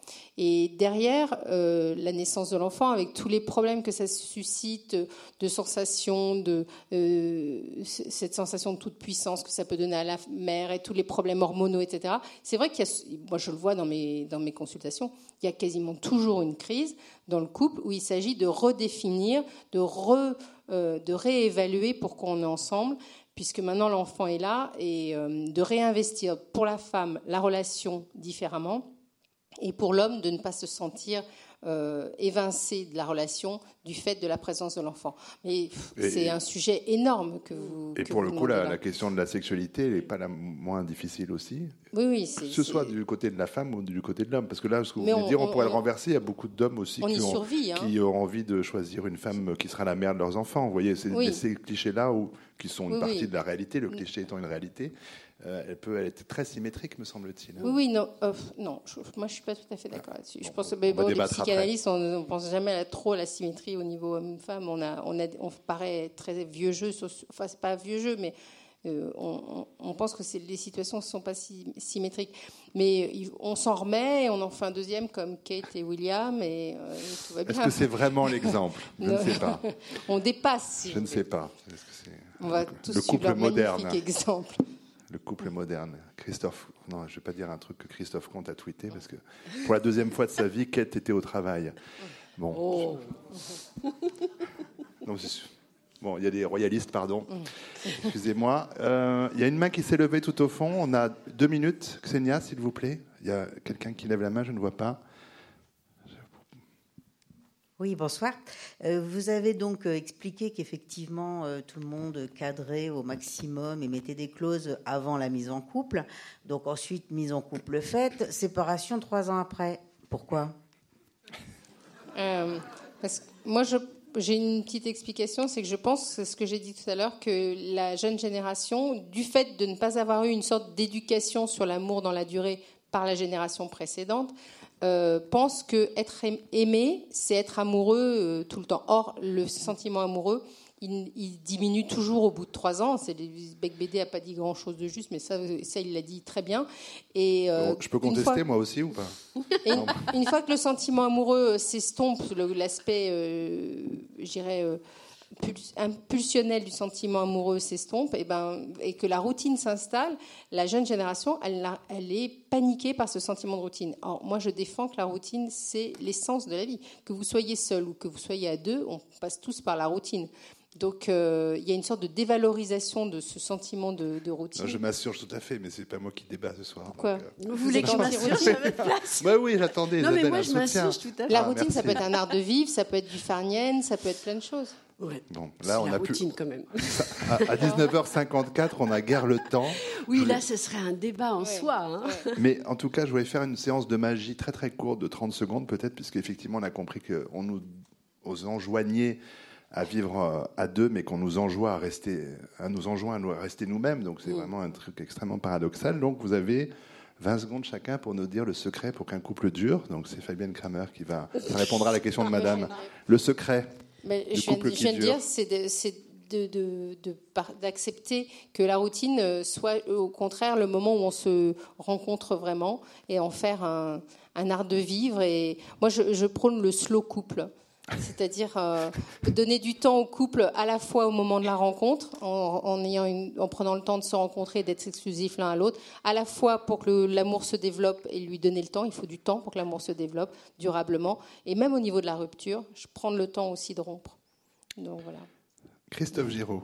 Et derrière euh, la naissance de l'enfant, avec tous les problèmes que ça suscite, de sensation, de euh, cette sensation de toute puissance que ça peut donner à la mère, et tous les problèmes hormonaux, etc. C'est vrai qu'il y a, moi je le vois dans mes dans mes consultations, il y a quasiment toujours une crise dans le couple où il s'agit de redéfinir, de re euh, de réévaluer pourquoi on est ensemble, puisque maintenant l'enfant est là, et de réinvestir pour la femme la relation différemment, et pour l'homme de ne pas se sentir euh, évincé de la relation du fait de la présence de l'enfant. Mais c'est un sujet énorme que vous. Et que pour vous le coup, la, la question de la sexualité n'est pas la moins difficile aussi. Oui, oui, Que ce soit du côté de la femme ou du côté de l'homme. Parce que là, ce que vous venez dire, on, on- pourrait le renverser. Il y a beaucoup d'hommes aussi On qui ont, survit, hein. qui ont envie de choisir une femme qui sera la mère de leurs enfants. Vous voyez, c'est Oui. ces clichés-là qui sont une Oui, partie oui. de la réalité, le cliché étant une réalité. Euh, elle peut être très symétrique, me semble-t-il. hein. Oui, oui, non, euh, non je- moi je suis pas tout à fait d'accord là-dessus. Je pense que bon, les psychanalystes, on ne pense jamais à trop à la symétrie au niveau homme-femme. On, a, on, a, on paraît très vieux jeu, enfin c'est pas vieux jeu, mais euh, on, pense que les situations ne sont pas si, symétriques. Mais euh, on s'en remet et on en fait un deuxième comme Kate et William et euh, tout va Est-ce que c'est vraiment l'exemple? Je ne sais pas. on dépasse. si Je ne sais pas. Que On va tous le suivre couple leur moderne magnifique exemple. Le couple moderne. Christophe, non, je vais pas dire un truc que Christophe Comte a tweeté parce que pour la deuxième fois de sa vie, Kate était au travail. Bon. Oh. Non. Bon, il y a des royalistes, pardon. Excusez-moi. Euh, il y a une main qui s'est levée tout au fond. On a deux minutes. Xenia, s'il vous plaît. Il y a quelqu'un qui lève la main, je ne vois pas. Oui, bonsoir. Euh, vous avez donc euh, expliqué qu'effectivement, euh, tout le monde cadrait au maximum et mettait des clauses avant la mise en couple. Donc ensuite, mise en couple faite, séparation trois ans après. Pourquoi? Parce que moi, j'ai une petite explication, c'est que je pense, ce que j'ai dit tout à l'heure, que la jeune génération, du fait de ne pas avoir eu une sorte d'éducation sur l'amour dans la durée par la génération précédente, euh, pense que être aim- aimé, c'est être amoureux euh, tout le temps. Or, le sentiment amoureux, il, il diminue toujours au bout de trois ans. C'est Beck BD a pas dit grand chose de juste, mais ça, ça il l'a dit très bien. Et euh, je peux contester, moi aussi, ou pas? Et une, une fois que le sentiment amoureux s'estompe, l'aspect, euh, impulsionnel du sentiment amoureux s'estompe, et, ben, et que la routine s'installe, la jeune génération, elle, est paniquée par ce sentiment de routine. Or, moi, je défends que la routine, c'est l'essence de la vie. Que vous soyez seul ou que vous soyez à deux, on passe tous par la routine. Donc, euh, il y a une sorte de dévalorisation de ce sentiment de, de routine. Non, Je m'assure tout à fait, mais c'est pas moi qui débat ce soir. Pourquoi donc, euh, Vous voulez que je m'assurge à votre place? Bah oui, j'attendais. Non, mais moi, je m'assurge tout à fait. La Ah, routine, ça merci. peut être un art de vivre, ça peut être du farnienne, ça peut être plein de choses. Ouais. Bon, C'est là, on la a plus. routine quand même. À, à 19h54, on a guère le temps. Oui, là, ce serait un débat en Ouais. soi. hein. Mais en tout cas, je voulais faire une séance de magie très très courte de 30 secondes peut-être, puisqu'effectivement, on a compris qu'on nous enjoignait à vivre euh, à deux, mais qu'on nous enjoint à rester, à nous enjoint à rester nous-mêmes. Donc c'est vraiment un truc extrêmement paradoxal. Donc vous avez 20 secondes chacun pour nous dire le secret pour qu'un couple dure. Donc c'est Fabienne Kramer qui va ça répondra à la question de Madame. Le secret. Mais du je viens, je de dire, c'est de- de- de d'accepter que la routine euh, soit euh, au contraire le moment où on se rencontre vraiment et en faire un, un art de vivre. Et moi, je, je prône le slow couple. C'est-à-dire euh, donner du temps au couple à la fois au moment de la rencontre, en, en ayant une- en prenant le temps de se rencontrer et d'être exclusif l'un à l'autre, à la fois pour que l'amour se développe et lui donner le temps. Il faut du temps pour que l'amour se développe durablement. Et même au niveau de la rupture, je prends le temps aussi de rompre. Donc voilà. Christophe Giraud,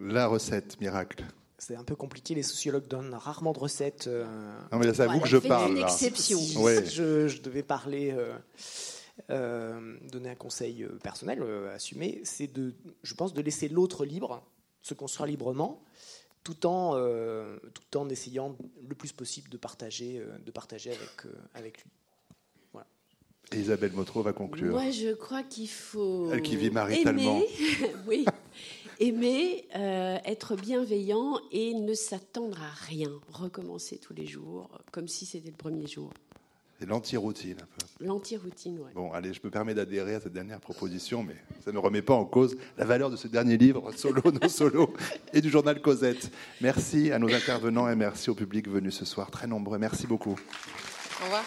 la recette miracle. C'est un peu compliqué, les sociologues donnent rarement de recettes. euh, Non mais là, c'est à vous Voilà, que je parle. une là. exception. Si Ouais. je, je devais parler, euh, euh, donner un conseil euh, personnel, euh, assumé, c'est de, je pense, de laisser l'autre libre, se construire librement, tout en, euh, tout en essayant le plus possible de partager, euh, de partager avec, euh, avec lui. Et Isabelle Motro va conclure. Moi, je crois qu'il faut. Elle qui vit maritalement. Aimer, oui. Aimer, euh, être bienveillant et ne s'attendre à rien. Recommencer tous les jours, comme si c'était le premier jour. C'est l'anti-routine un peu. L'anti-routine, ouais. Bon, allez, je me permets d'adhérer à cette dernière proposition, mais ça ne remet pas en cause la valeur de ce dernier livre, Solo, non solo, et du journal Cosette. Merci à nos intervenants et merci au public venu ce soir, très nombreux. Merci beaucoup. Au revoir.